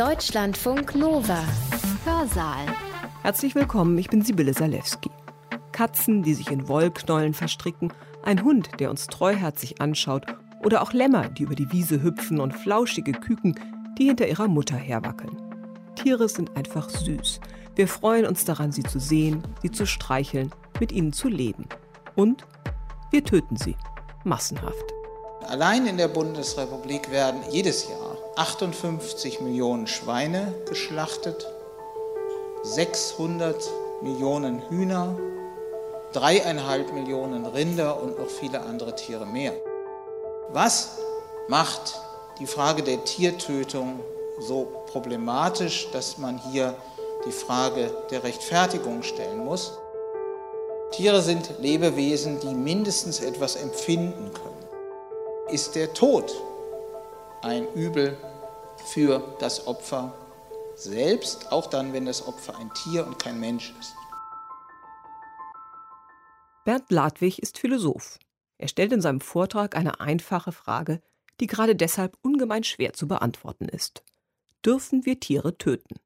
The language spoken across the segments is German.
Deutschlandfunk Nova. Hörsaal. Herzlich willkommen, ich bin Sibylle Salewski. Katzen, die sich in Wollknollen verstricken, ein Hund, der uns treuherzig anschaut, oder auch Lämmer, die über die Wiese hüpfen und flauschige Küken, die hinter ihrer Mutter herwackeln. Tiere sind einfach süß. Wir freuen uns daran, sie zu sehen, sie zu streicheln, mit ihnen zu leben. Und wir töten sie. Massenhaft. Allein in der Bundesrepublik werden jedes Jahr 58 Millionen Schweine geschlachtet, 600 Millionen Hühner, dreieinhalb Millionen Rinder und noch viele andere Tiere mehr. Was macht die Frage der Tiertötung so problematisch, dass man hier die Frage der Rechtfertigung stellen muss? Tiere sind Lebewesen, die mindestens etwas empfinden können. Ist der Tod ein Übel für das Opfer selbst, auch dann, wenn das Opfer ein Tier und kein Mensch ist? Bernd Ladwig ist Philosoph. Er stellt in seinem Vortrag eine einfache Frage, die gerade deshalb ungemein schwer zu beantworten ist. Dürfen wir Tiere töten?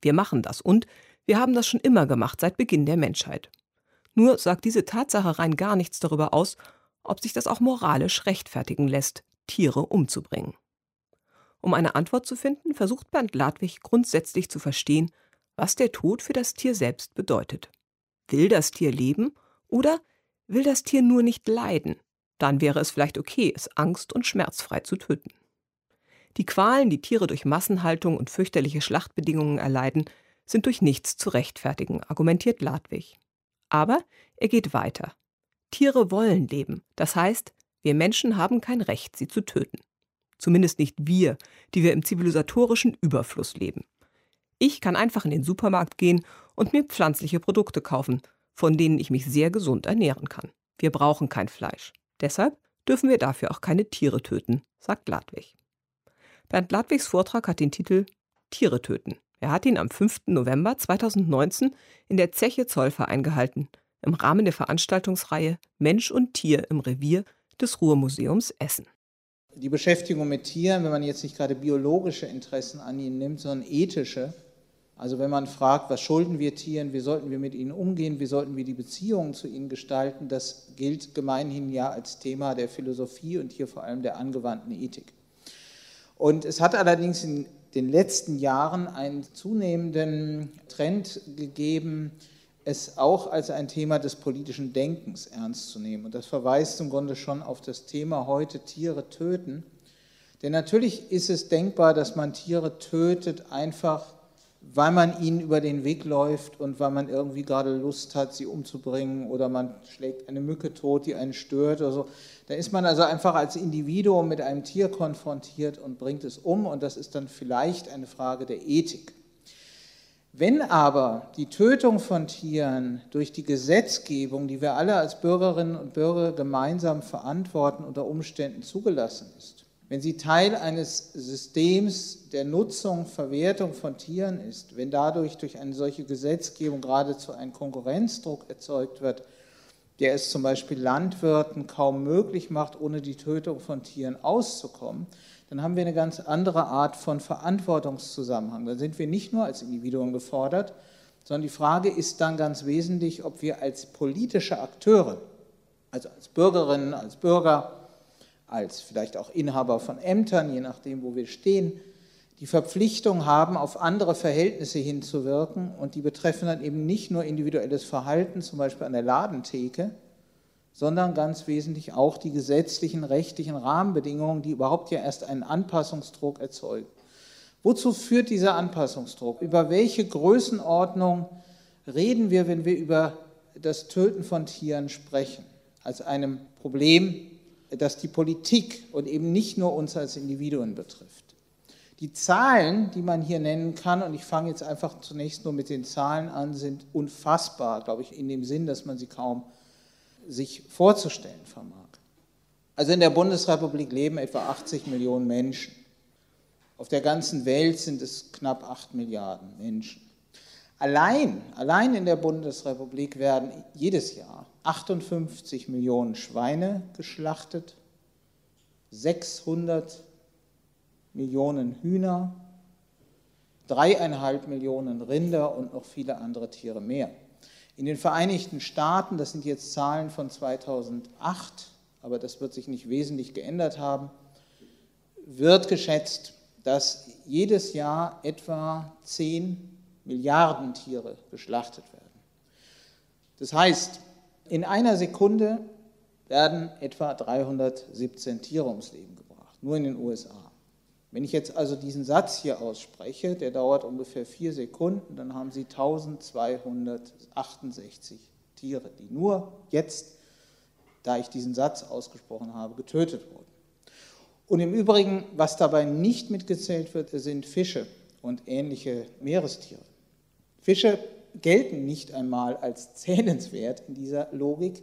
Wir machen das und wir haben das schon immer gemacht seit Beginn der Menschheit. Nur sagt diese Tatsache rein gar nichts darüber aus, ob sich das auch moralisch rechtfertigen lässt, Tiere umzubringen. Um eine Antwort zu finden, versucht Bernd Ladwig grundsätzlich zu verstehen, was der Tod für das Tier selbst bedeutet. Will das Tier leben oder will das Tier nur nicht leiden? Dann wäre es vielleicht okay, es angst- und schmerzfrei zu töten. Die Qualen, die Tiere durch Massenhaltung und fürchterliche Schlachtbedingungen erleiden, sind durch nichts zu rechtfertigen, argumentiert Ladwig. Aber er geht weiter. Tiere wollen leben, das heißt, wir Menschen haben kein Recht, sie zu töten. Zumindest nicht wir, die wir im zivilisatorischen Überfluss leben. Ich kann einfach in den Supermarkt gehen und mir pflanzliche Produkte kaufen, von denen ich mich sehr gesund ernähren kann. Wir brauchen kein Fleisch. Deshalb dürfen wir dafür auch keine Tiere töten, sagt Ladwig. Bernd Ladwigs Vortrag hat den Titel Tiere töten. Er hat ihn am 5. November 2019 in der Zeche Zollverein gehalten, im Rahmen der Veranstaltungsreihe Mensch und Tier im Revier des Ruhrmuseums Essen. Die Beschäftigung mit Tieren, wenn man jetzt nicht gerade biologische Interessen an ihnen nimmt, sondern ethische, also wenn man fragt, was schulden wir Tieren, wie sollten wir mit ihnen umgehen, wie sollten wir die Beziehungen zu ihnen gestalten, das gilt gemeinhin ja als Thema der Philosophie und hier vor allem der angewandten Ethik. Und es hat allerdings in den letzten Jahren einen zunehmenden Trend gegeben, es auch als ein Thema des politischen Denkens ernst zu nehmen. Und das verweist im Grunde schon auf das Thema heute Tiere töten. Denn natürlich ist es denkbar, dass man Tiere tötet, einfach weil man ihnen über den Weg läuft und weil man irgendwie gerade Lust hat, sie umzubringen oder man schlägt eine Mücke tot, die einen stört oder so. Da ist man also einfach als Individuum mit einem Tier konfrontiert und bringt es um und das ist dann vielleicht eine Frage der Ethik. Wenn aber die Tötung von Tieren durch die Gesetzgebung, die wir alle als Bürgerinnen und Bürger gemeinsam verantworten, unter Umständen zugelassen ist, wenn sie Teil eines Systems der Nutzung, Verwertung von Tieren ist, wenn dadurch durch eine solche Gesetzgebung geradezu ein Konkurrenzdruck erzeugt wird, der es zum Beispiel Landwirten kaum möglich macht, ohne die Tötung von Tieren auszukommen, dann haben wir eine ganz andere Art von Verantwortungszusammenhang. Dann sind wir nicht nur als Individuen gefordert, sondern die Frage ist dann ganz wesentlich, ob wir als politische Akteure, also als Bürgerinnen, als Bürger, als vielleicht auch Inhaber von Ämtern, je nachdem, wo wir stehen, die Verpflichtung haben, auf andere Verhältnisse hinzuwirken und die betreffen dann eben nicht nur individuelles Verhalten, zum Beispiel an der Ladentheke, sondern ganz wesentlich auch die gesetzlichen, rechtlichen Rahmenbedingungen, die überhaupt ja erst einen Anpassungsdruck erzeugen. Wozu führt dieser Anpassungsdruck? Über welche Größenordnung reden wir, wenn wir über das Töten von Tieren sprechen? Als einem Problem, das die Politik und eben nicht nur uns als Individuen betrifft. Die Zahlen, die man hier nennen kann, und ich fange jetzt einfach zunächst nur mit den Zahlen an, sind unfassbar, glaube ich, in dem Sinn, dass man sie kaum sich vorzustellen vermag. Also in der Bundesrepublik leben etwa 80 Millionen Menschen. Auf der ganzen Welt sind es knapp 8 Milliarden Menschen. Allein, allein in der Bundesrepublik werden jedes Jahr 58 Millionen Schweine geschlachtet, 600 Millionen Hühner, dreieinhalb Millionen Rinder und noch viele andere Tiere mehr. In den Vereinigten Staaten, das sind jetzt Zahlen von 2008, aber das wird sich nicht wesentlich geändert haben, wird geschätzt, dass jedes Jahr etwa 10 Milliarden Tiere geschlachtet werden. Das heißt, in einer Sekunde werden etwa 317 Tiere ums Leben gebracht, nur in den USA. Wenn ich jetzt also diesen Satz hier ausspreche, der dauert ungefähr vier Sekunden, dann haben Sie 1268 Tiere, die nur jetzt, da ich diesen Satz ausgesprochen habe, getötet wurden. Und im Übrigen, was dabei nicht mitgezählt wird, sind Fische und ähnliche Meerestiere. Fische gelten nicht einmal als zählenswert in dieser Logik,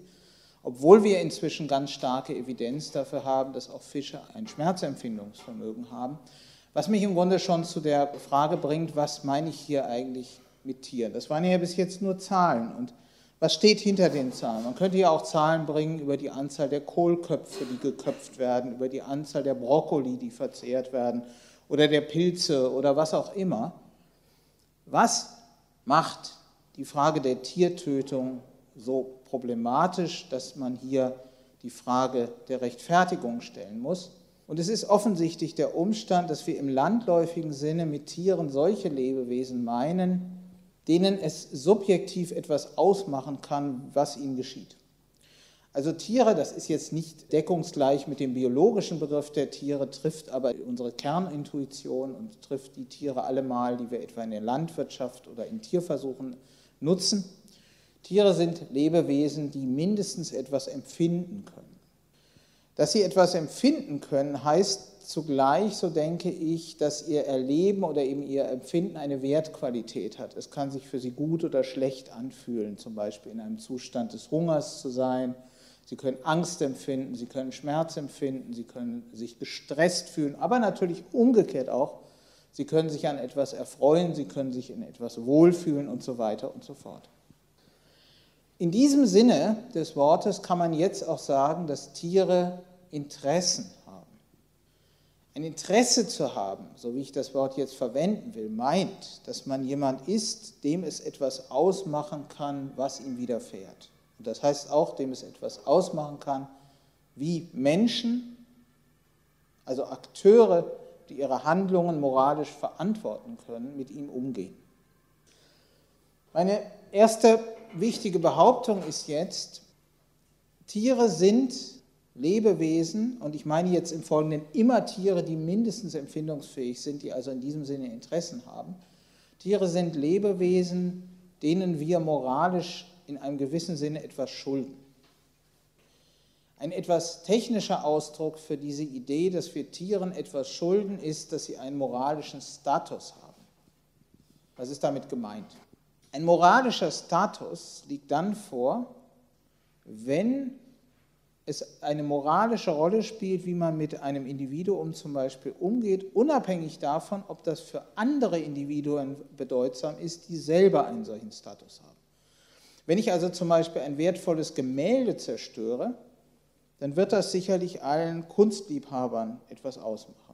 obwohl wir inzwischen ganz starke Evidenz dafür haben, dass auch Fische ein Schmerzempfindungsvermögen haben. Was mich im Grunde schon zu der Frage bringt, was meine ich hier eigentlich mit Tieren? Das waren ja bis jetzt nur Zahlen. Und was steht hinter den Zahlen? Man könnte ja auch Zahlen bringen über die Anzahl der Kohlköpfe, die geköpft werden, über die Anzahl der Brokkoli, die verzehrt werden, oder der Pilze oder was auch immer. Was macht die Frage der Tiertötung so problematisch, dass man hier die Frage der Rechtfertigung stellen muss. Und es ist offensichtlich der Umstand, dass wir im landläufigen Sinne mit Tieren solche Lebewesen meinen, denen es subjektiv etwas ausmachen kann, was ihnen geschieht. Also Tiere, das ist jetzt nicht deckungsgleich mit dem biologischen Begriff der Tiere, trifft aber unsere Kernintuition und trifft die Tiere allemal, die wir etwa in der Landwirtschaft oder in Tierversuchen nutzen. Tiere sind Lebewesen, die mindestens etwas empfinden können. Dass sie etwas empfinden können, heißt zugleich, so denke ich, dass ihr Erleben oder eben ihr Empfinden eine Wertqualität hat. Es kann sich für sie gut oder schlecht anfühlen, zum Beispiel in einem Zustand des Hungers zu sein Sie können Angst empfinden, Sie können Schmerz empfinden, Sie können sich gestresst fühlen, aber natürlich umgekehrt auch. Sie können sich an etwas erfreuen, Sie können sich in etwas wohlfühlen und so weiter und so fort. In diesem Sinne des Wortes kann man jetzt auch sagen, dass Tiere Interessen haben. Ein Interesse zu haben, so wie ich das Wort jetzt verwenden will, meint, dass man jemand ist, dem es etwas ausmachen kann, was ihm widerfährt. Und das heißt auch, dem es etwas ausmachen kann, wie Menschen, also Akteure, die ihre Handlungen moralisch verantworten können, mit ihm umgehen. Meine erste wichtige Behauptung ist jetzt, Tiere sind Lebewesen, und ich meine jetzt im Folgenden immer Tiere, die mindestens empfindungsfähig sind, die also in diesem Sinne Interessen haben. Tiere sind Lebewesen, denen wir moralisch in einem gewissen Sinne etwas schulden. Ein etwas technischer Ausdruck für diese Idee, dass wir Tieren etwas schulden, ist, dass sie einen moralischen Status haben. Was ist damit gemeint? Ein moralischer Status liegt dann vor, wenn es eine moralische Rolle spielt, wie man mit einem Individuum zum Beispiel umgeht, unabhängig davon, ob das für andere Individuen bedeutsam ist, die selber einen solchen Status haben. Wenn ich also zum Beispiel ein wertvolles Gemälde zerstöre, dann wird das sicherlich allen Kunstliebhabern etwas ausmachen.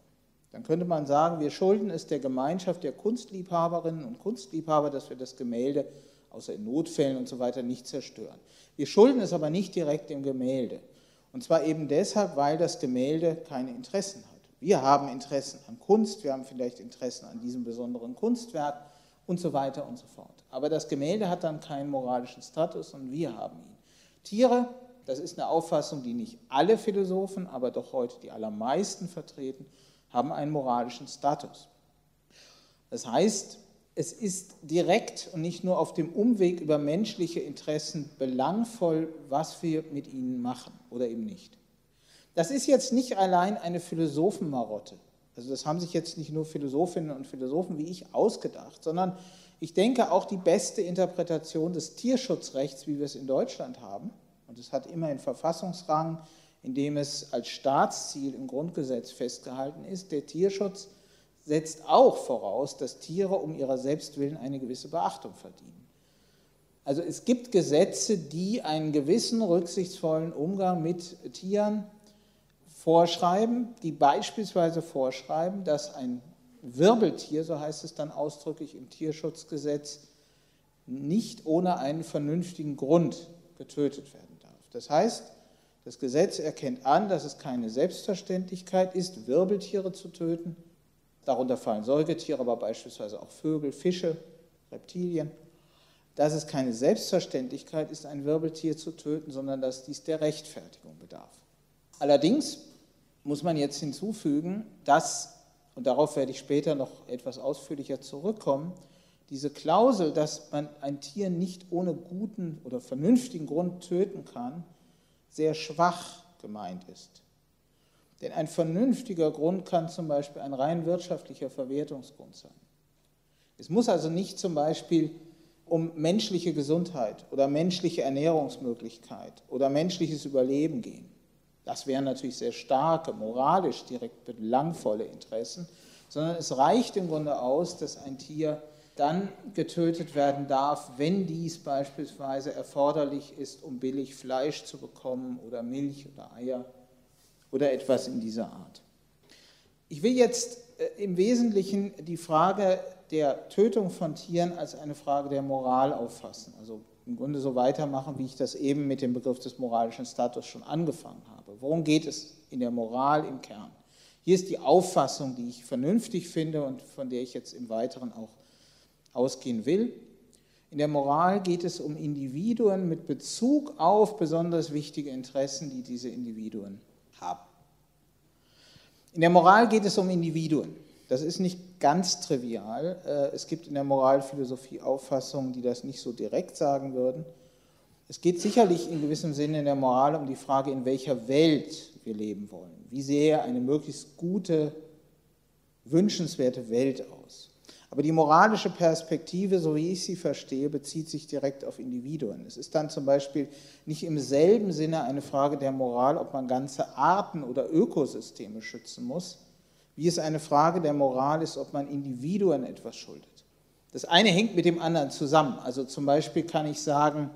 Dann könnte man sagen, wir schulden es der Gemeinschaft der Kunstliebhaberinnen und Kunstliebhaber, dass wir das Gemälde, außer in Notfällen und so weiter, nicht zerstören. Wir schulden es aber nicht direkt dem Gemälde. Und zwar eben deshalb, weil das Gemälde keine Interessen hat. Wir haben Interessen an Kunst, wir haben vielleicht Interessen an diesem besonderen Kunstwerk und so weiter und so fort. Aber das Gemälde hat dann keinen moralischen Status und wir haben ihn. Tiere, das ist eine Auffassung, die nicht alle Philosophen, aber doch heute die allermeisten vertreten, haben einen moralischen Status. Das heißt, es ist direkt und nicht nur auf dem Umweg über menschliche Interessen belangvoll, was wir mit ihnen machen oder eben nicht. Das ist jetzt nicht allein eine Philosophenmarotte. Also das haben sich jetzt nicht nur Philosophinnen und Philosophen wie ich ausgedacht, sondern ich denke auch die beste Interpretation des Tierschutzrechts, wie wir es in Deutschland haben, und es hat immer einen Verfassungsrang, in dem es als Staatsziel im Grundgesetz festgehalten ist, der Tierschutz setzt auch voraus, dass Tiere um ihrer Selbstwillen eine gewisse Beachtung verdienen. Also es gibt Gesetze, die einen gewissen rücksichtsvollen Umgang mit Tieren vorschreiben, die beispielsweise vorschreiben, dass ein Wirbeltier, so heißt es dann ausdrücklich im Tierschutzgesetz, nicht ohne einen vernünftigen Grund getötet werden darf. Das heißt, das Gesetz erkennt an, dass es keine Selbstverständlichkeit ist, Wirbeltiere zu töten. Darunter fallen Säugetiere, aber beispielsweise auch Vögel, Fische, Reptilien. Dass es keine Selbstverständlichkeit ist, ein Wirbeltier zu töten, sondern dass dies der Rechtfertigung bedarf. Allerdings muss man jetzt hinzufügen, dass, und darauf werde ich später noch etwas ausführlicher zurückkommen, diese Klausel, dass man ein Tier nicht ohne guten oder vernünftigen Grund töten kann, sehr schwach gemeint ist. Denn ein vernünftiger Grund kann zum Beispiel ein rein wirtschaftlicher Verwertungsgrund sein. Es muss also nicht zum Beispiel um menschliche Gesundheit oder menschliche Ernährungsmöglichkeit oder menschliches Überleben gehen. Das wären natürlich sehr starke, moralisch direkt belangvolle Interessen, sondern es reicht im Grunde aus, dass ein Tier dann getötet werden darf, wenn dies beispielsweise erforderlich ist, um billig Fleisch zu bekommen oder Milch oder Eier oder etwas in dieser Art. Ich will jetzt äh, im Wesentlichen die Frage der Tötung von Tieren als eine Frage der Moral auffassen. Also im Grunde so weitermachen, wie ich das eben mit dem Begriff des moralischen Status schon angefangen habe. Worum geht es in der Moral im Kern? Hier ist die Auffassung, die ich vernünftig finde und von der ich jetzt im Weiteren auch ausgehen will. In der Moral geht es um Individuen mit Bezug auf besonders wichtige Interessen, die diese Individuen haben. In der Moral geht es um Individuen. Das ist nicht ganz trivial. Äh, es gibt in der Moralphilosophie Auffassungen, die das nicht so direkt sagen würden. Es geht sicherlich in gewissem Sinne in der Moral um die Frage, in welcher Welt wir leben wollen. Wie sähe eine möglichst gute, wünschenswerte Welt aus? Aber die moralische Perspektive, so wie ich sie verstehe, bezieht sich direkt auf Individuen. Es ist dann zum Beispiel nicht im selben Sinne eine Frage der Moral, ob man ganze Arten oder Ökosysteme schützen muss, wie es eine Frage der Moral ist, ob man Individuen etwas schuldet. Das eine hängt mit dem anderen zusammen. Also zum Beispiel kann ich sagen,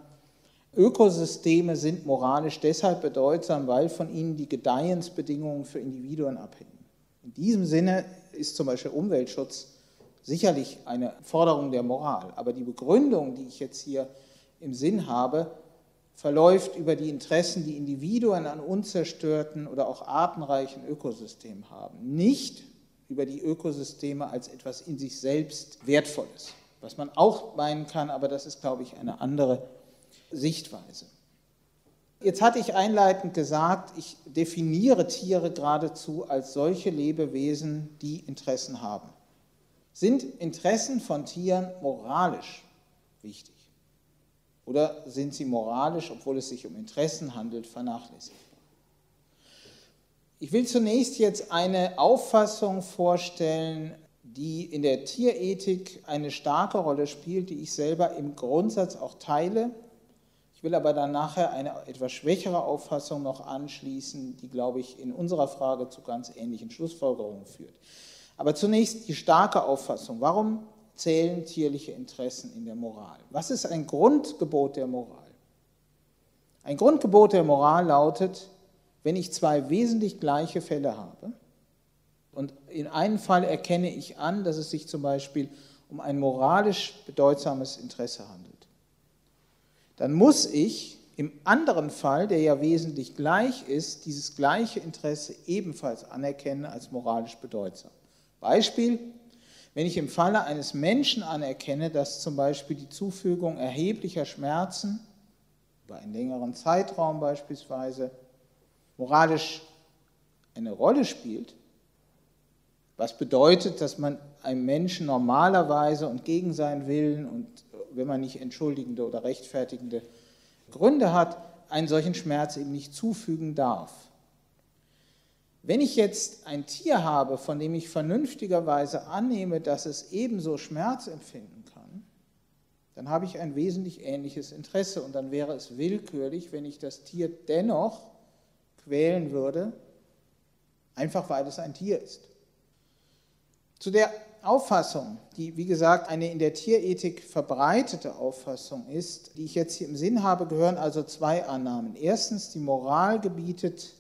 Ökosysteme sind moralisch deshalb bedeutsam, weil von ihnen die Gedeihensbedingungen für Individuen abhängen. In diesem Sinne ist zum Beispiel Umweltschutz sicherlich eine Forderung der Moral, aber die Begründung, die ich jetzt hier im Sinn habe, verläuft über die Interessen, die Individuen an unzerstörten oder auch artenreichen Ökosystemen haben, nicht über die Ökosysteme als etwas in sich selbst Wertvolles, was man auch meinen kann, aber das ist, glaube ich, eine andere Sichtweise. Jetzt hatte ich einleitend gesagt, ich definiere Tiere geradezu als solche Lebewesen, die Interessen haben. Sind Interessen von Tieren moralisch wichtig? Oder sind sie moralisch, obwohl es sich um Interessen handelt, vernachlässigbar? Ich will zunächst jetzt eine Auffassung vorstellen, die in der Tierethik eine starke Rolle spielt, die ich selber im Grundsatz auch teile. Ich will aber dann nachher eine etwas schwächere Auffassung noch anschließen, die, glaube ich, in unserer Frage zu ganz ähnlichen Schlussfolgerungen führt. Aber zunächst die starke Auffassung. Warum zählen tierliche Interessen in der Moral? Was ist ein Grundgebot der Moral? Ein Grundgebot der Moral lautet, wenn ich zwei wesentlich gleiche Fälle habe, und in einem Fall erkenne ich an, dass es sich zum Beispiel um ein moralisch bedeutsames Interesse handelt, dann muss ich im anderen Fall, der ja wesentlich gleich ist, dieses gleiche Interesse ebenfalls anerkennen als moralisch bedeutsam. Beispiel, wenn ich im Falle eines Menschen anerkenne, dass zum Beispiel die Zufügung erheblicher Schmerzen über einen längeren Zeitraum beispielsweise moralisch eine Rolle spielt, was bedeutet, dass man einem Menschen normalerweise und gegen seinen Willen und wenn man nicht entschuldigende oder rechtfertigende Gründe hat, einen solchen Schmerz eben nicht zufügen darf. Wenn ich jetzt ein Tier habe, von dem ich vernünftigerweise annehme, dass es ebenso Schmerz empfinden kann, dann habe ich ein wesentlich ähnliches Interesse und dann wäre es willkürlich, wenn ich das Tier dennoch quälen würde, einfach weil es ein Tier ist. Zu der Auffassung, die wie gesagt eine in der Tierethik verbreitete Auffassung ist, die ich jetzt hier im Sinn habe, gehören also zwei Annahmen. Erstens, die Moral gebietet,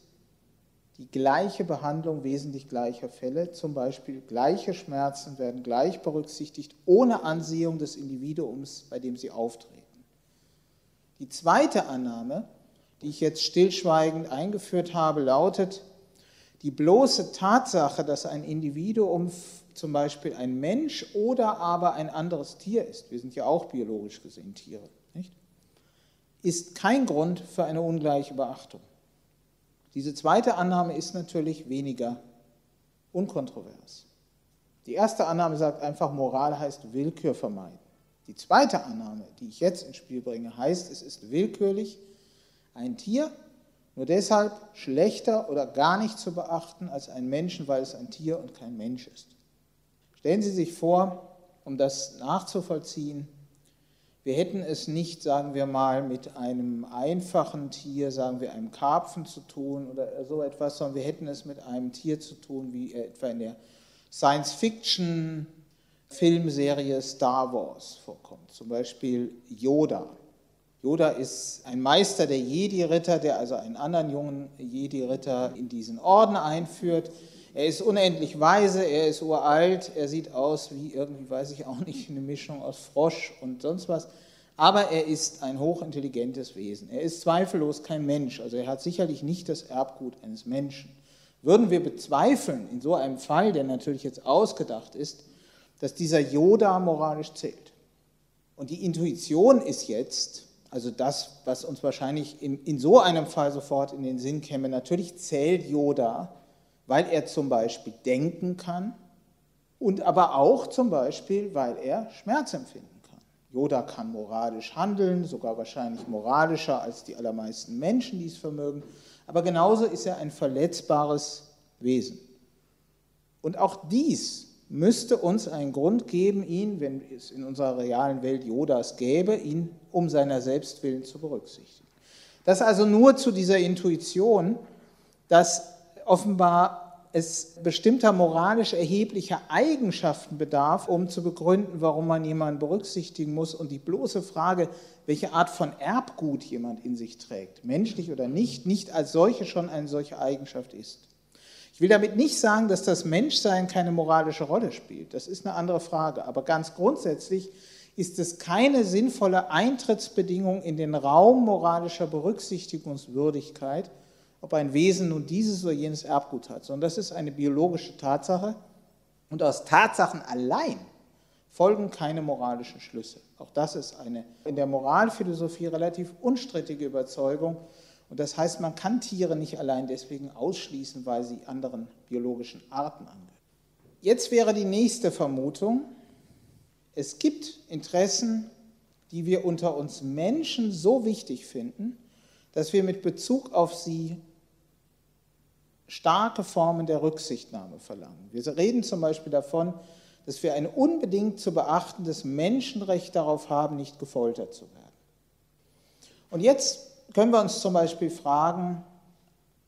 die gleiche Behandlung wesentlich gleicher Fälle, zum Beispiel gleiche Schmerzen werden gleich berücksichtigt, ohne Ansehung des Individuums, bei dem sie auftreten. Die zweite Annahme, die ich jetzt stillschweigend eingeführt habe, lautet, die bloße Tatsache, dass ein Individuum zum Beispiel ein Mensch oder aber ein anderes Tier ist, wir sind ja auch biologisch gesehen Tiere, nicht? ist kein Grund für eine ungleiche Beachtung. Diese zweite Annahme ist natürlich weniger unkontrovers. Die erste Annahme sagt einfach, Moral heißt Willkür vermeiden. Die zweite Annahme, die ich jetzt ins Spiel bringe, heißt, es ist willkürlich, ein Tier nur deshalb schlechter oder gar nicht zu beachten als ein Menschen, weil es ein Tier und kein Mensch ist. Stellen Sie sich vor, um das nachzuvollziehen, wir hätten es nicht, sagen wir mal, mit einem einfachen Tier, sagen wir einem Karpfen zu tun oder so etwas, sondern wir hätten es mit einem Tier zu tun, wie etwa in der Science-Fiction-Filmserie Star Wars vorkommt. Zum Beispiel Yoda. Yoda ist ein Meister der Jedi-Ritter, der also einen anderen jungen Jedi-Ritter in diesen Orden einführt. Er ist unendlich weise, er ist uralt, er sieht aus wie irgendwie, weiß ich auch nicht, eine Mischung aus Frosch und sonst was. Aber er ist ein hochintelligentes Wesen. Er ist zweifellos kein Mensch, also er hat sicherlich nicht das Erbgut eines Menschen. Würden wir bezweifeln, in so einem Fall, der natürlich jetzt ausgedacht ist, dass dieser Yoda moralisch zählt? Und die Intuition ist jetzt, also das, was uns wahrscheinlich in, in so einem Fall sofort in den Sinn käme, natürlich zählt Yoda weil er zum Beispiel denken kann und aber auch zum Beispiel, weil er Schmerz empfinden kann. Yoda kann moralisch handeln, sogar wahrscheinlich moralischer als die allermeisten Menschen, die es vermögen, aber genauso ist er ein verletzbares Wesen. Und auch dies müsste uns einen Grund geben, ihn, wenn es in unserer realen Welt Yodas gäbe, ihn um seiner selbst willen zu berücksichtigen. Das also nur zu dieser Intuition, dass offenbar es bestimmter moralisch erheblicher Eigenschaften bedarf, um zu begründen, warum man jemanden berücksichtigen muss. Und die bloße Frage, welche Art von Erbgut jemand in sich trägt, menschlich oder nicht, nicht als solche schon eine solche Eigenschaft ist. Ich will damit nicht sagen, dass das Menschsein keine moralische Rolle spielt. Das ist eine andere Frage. Aber ganz grundsätzlich ist es keine sinnvolle Eintrittsbedingung in den Raum moralischer Berücksichtigungswürdigkeit, ob ein Wesen nun dieses oder jenes Erbgut hat, sondern das ist eine biologische Tatsache. Und aus Tatsachen allein folgen keine moralischen Schlüsse. Auch das ist eine in der Moralphilosophie relativ unstrittige Überzeugung. Und das heißt, man kann Tiere nicht allein deswegen ausschließen, weil sie anderen biologischen Arten angehören. Jetzt wäre die nächste Vermutung, es gibt Interessen, die wir unter uns Menschen so wichtig finden, dass wir mit Bezug auf sie starke Formen der Rücksichtnahme verlangen. Wir reden zum Beispiel davon, dass wir ein unbedingt zu beachtendes Menschenrecht darauf haben, nicht gefoltert zu werden. Und jetzt können wir uns zum Beispiel fragen,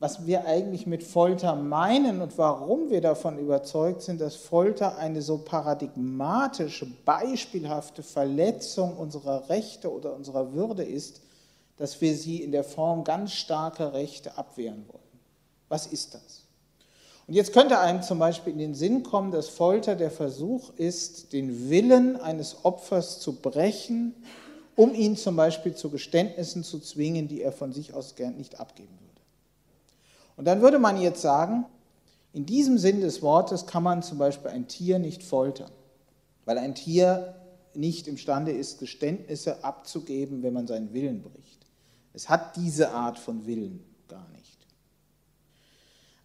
was wir eigentlich mit Folter meinen und warum wir davon überzeugt sind, dass Folter eine so paradigmatische, beispielhafte Verletzung unserer Rechte oder unserer Würde ist, dass wir sie in der Form ganz starker Rechte abwehren wollen. Was ist das? Und jetzt könnte einem zum Beispiel in den Sinn kommen, dass Folter der Versuch ist, den Willen eines Opfers zu brechen, um ihn zum Beispiel zu Geständnissen zu zwingen, die er von sich aus gern nicht abgeben würde. Und dann würde man jetzt sagen, in diesem Sinn des Wortes kann man zum Beispiel ein Tier nicht foltern, weil ein Tier nicht imstande ist, Geständnisse abzugeben, wenn man seinen Willen bricht. Es hat diese Art von Willen.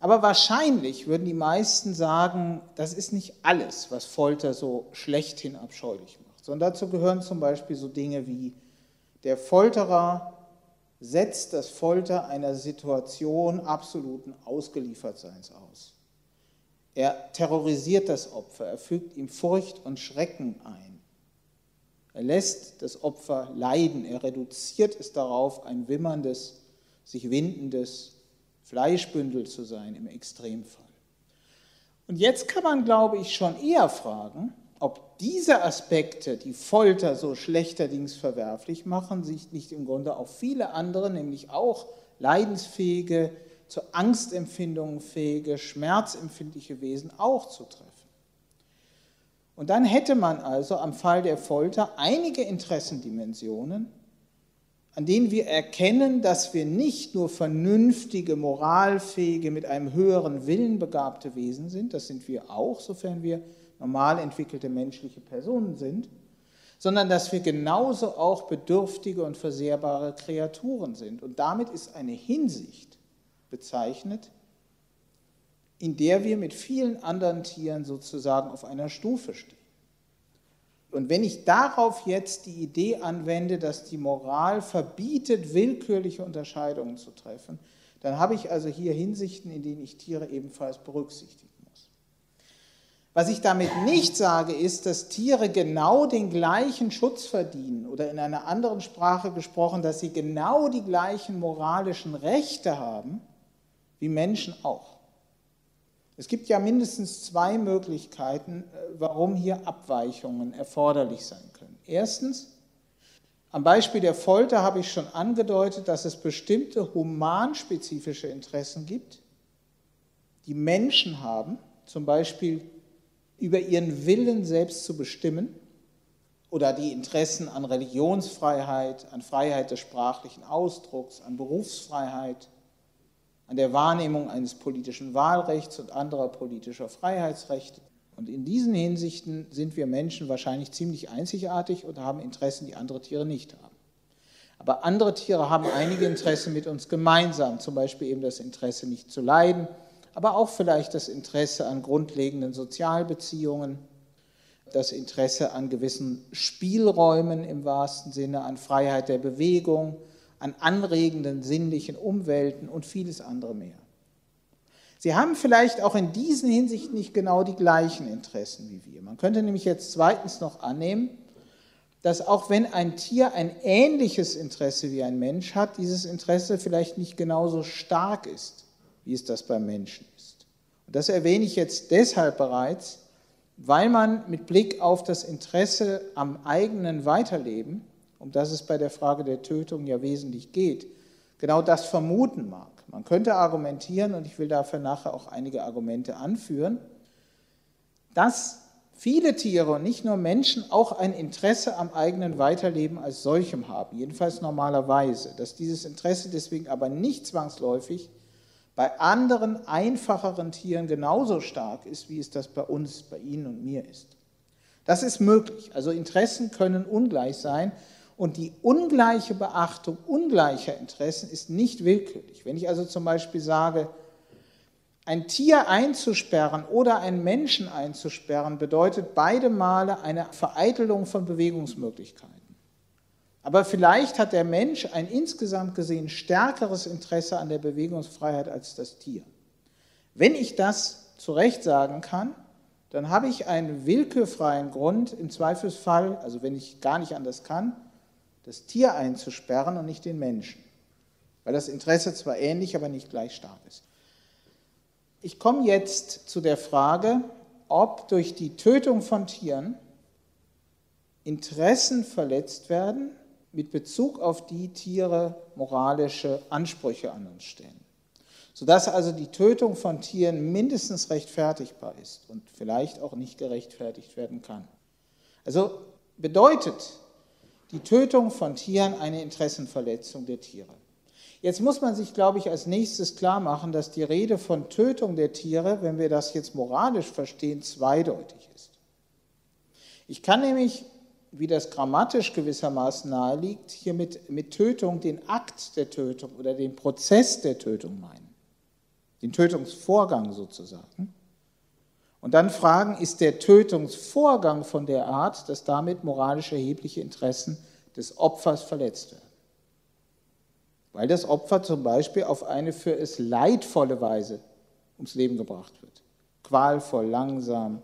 Aber wahrscheinlich würden die meisten sagen, das ist nicht alles, was Folter so schlechthin abscheulich macht, sondern dazu gehören zum Beispiel so Dinge wie der Folterer setzt das Folter einer Situation absoluten Ausgeliefertseins aus. Er terrorisiert das Opfer, er fügt ihm Furcht und Schrecken ein. Er lässt das Opfer leiden, er reduziert es darauf, ein wimmerndes, sich windendes, Fleischbündel zu sein im Extremfall. Und jetzt kann man, glaube ich, schon eher fragen, ob diese Aspekte, die Folter so schlechterdings verwerflich machen, sich nicht im Grunde auf viele andere, nämlich auch leidensfähige, zu Angstempfindungen fähige, schmerzempfindliche Wesen auch zu treffen. Und dann hätte man also am Fall der Folter einige Interessendimensionen, an denen wir erkennen, dass wir nicht nur vernünftige, moralfähige, mit einem höheren Willen begabte Wesen sind, das sind wir auch, sofern wir normal entwickelte menschliche Personen sind, sondern dass wir genauso auch bedürftige und versehrbare Kreaturen sind. Und damit ist eine Hinsicht bezeichnet, in der wir mit vielen anderen Tieren sozusagen auf einer Stufe stehen. Und wenn ich darauf jetzt die Idee anwende, dass die Moral verbietet, willkürliche Unterscheidungen zu treffen, dann habe ich also hier Hinsichten, in denen ich Tiere ebenfalls berücksichtigen muss. Was ich damit nicht sage, ist, dass Tiere genau den gleichen Schutz verdienen oder in einer anderen Sprache gesprochen, dass sie genau die gleichen moralischen Rechte haben wie Menschen auch. Es gibt ja mindestens zwei Möglichkeiten, äh, warum hier Abweichungen erforderlich sein können. Erstens, am Beispiel der Folter habe ich schon angedeutet, dass es bestimmte humanspezifische Interessen gibt, die Menschen haben, zum Beispiel über ihren Willen selbst zu bestimmen oder die Interessen an Religionsfreiheit, an Freiheit des sprachlichen Ausdrucks, an Berufsfreiheit, an der Wahrnehmung eines politischen Wahlrechts und anderer politischer Freiheitsrechte. Und in diesen Hinsichten sind wir Menschen wahrscheinlich ziemlich einzigartig und haben Interessen, die andere Tiere nicht haben. Aber andere Tiere haben einige Interessen mit uns gemeinsam, zum Beispiel eben das Interesse, nicht zu leiden, aber auch vielleicht das Interesse an grundlegenden Sozialbeziehungen, das Interesse an gewissen Spielräumen im wahrsten Sinne, an Freiheit der Bewegung, an anregenden sinnlichen Umwelten und vieles andere mehr. Sie haben vielleicht auch in diesen Hinsichten nicht genau die gleichen Interessen wie wir. Man könnte nämlich jetzt zweitens noch annehmen, dass auch wenn ein Tier ein ähnliches Interesse wie ein Mensch hat, dieses Interesse vielleicht nicht genauso stark ist, wie es das beim Menschen ist. Und das erwähne ich jetzt deshalb bereits, weil man mit Blick auf das Interesse am eigenen Weiterleben um das es bei der Frage der Tötung ja wesentlich geht, genau das vermuten mag. Man könnte argumentieren, und ich will dafür nachher auch einige Argumente anführen, dass viele Tiere und nicht nur Menschen auch ein Interesse am eigenen Weiterleben als solchem haben, jedenfalls normalerweise, dass dieses Interesse deswegen aber nicht zwangsläufig bei anderen einfacheren Tieren genauso stark ist, wie es das bei uns, bei Ihnen und mir ist. Das ist möglich. Also Interessen können ungleich sein. Und die ungleiche Beachtung ungleicher Interessen ist nicht willkürlich. Wenn ich also zum Beispiel sage, ein Tier einzusperren oder einen Menschen einzusperren, bedeutet beide Male eine Vereitelung von Bewegungsmöglichkeiten. Aber vielleicht hat der Mensch ein insgesamt gesehen stärkeres Interesse an der Bewegungsfreiheit als das Tier. Wenn ich das zu Recht sagen kann, dann habe ich einen willkürfreien Grund, im Zweifelsfall, also wenn ich gar nicht anders kann, das Tier einzusperren und nicht den Menschen, weil das Interesse zwar ähnlich, aber nicht gleich stark ist. Ich komme jetzt zu der Frage, ob durch die Tötung von Tieren Interessen verletzt werden, mit Bezug auf die Tiere moralische Ansprüche an uns stellen. Sodass also die Tötung von Tieren mindestens rechtfertigbar ist und vielleicht auch nicht gerechtfertigt werden kann. Also bedeutet die Tötung von Tieren eine Interessenverletzung der Tiere. Jetzt muss man sich, glaube ich, als nächstes klar machen, dass die Rede von Tötung der Tiere, wenn wir das jetzt moralisch verstehen, zweideutig ist. Ich kann nämlich, wie das grammatisch gewissermaßen naheliegt, hier mit, mit Tötung den Akt der Tötung oder den Prozess der Tötung meinen. Den Tötungsvorgang sozusagen. Und dann fragen, ist der Tötungsvorgang von der Art, dass damit moralisch erhebliche Interessen des Opfers verletzt werden? Weil das Opfer zum Beispiel auf eine für es leidvolle Weise ums Leben gebracht wird. Qualvoll, langsam,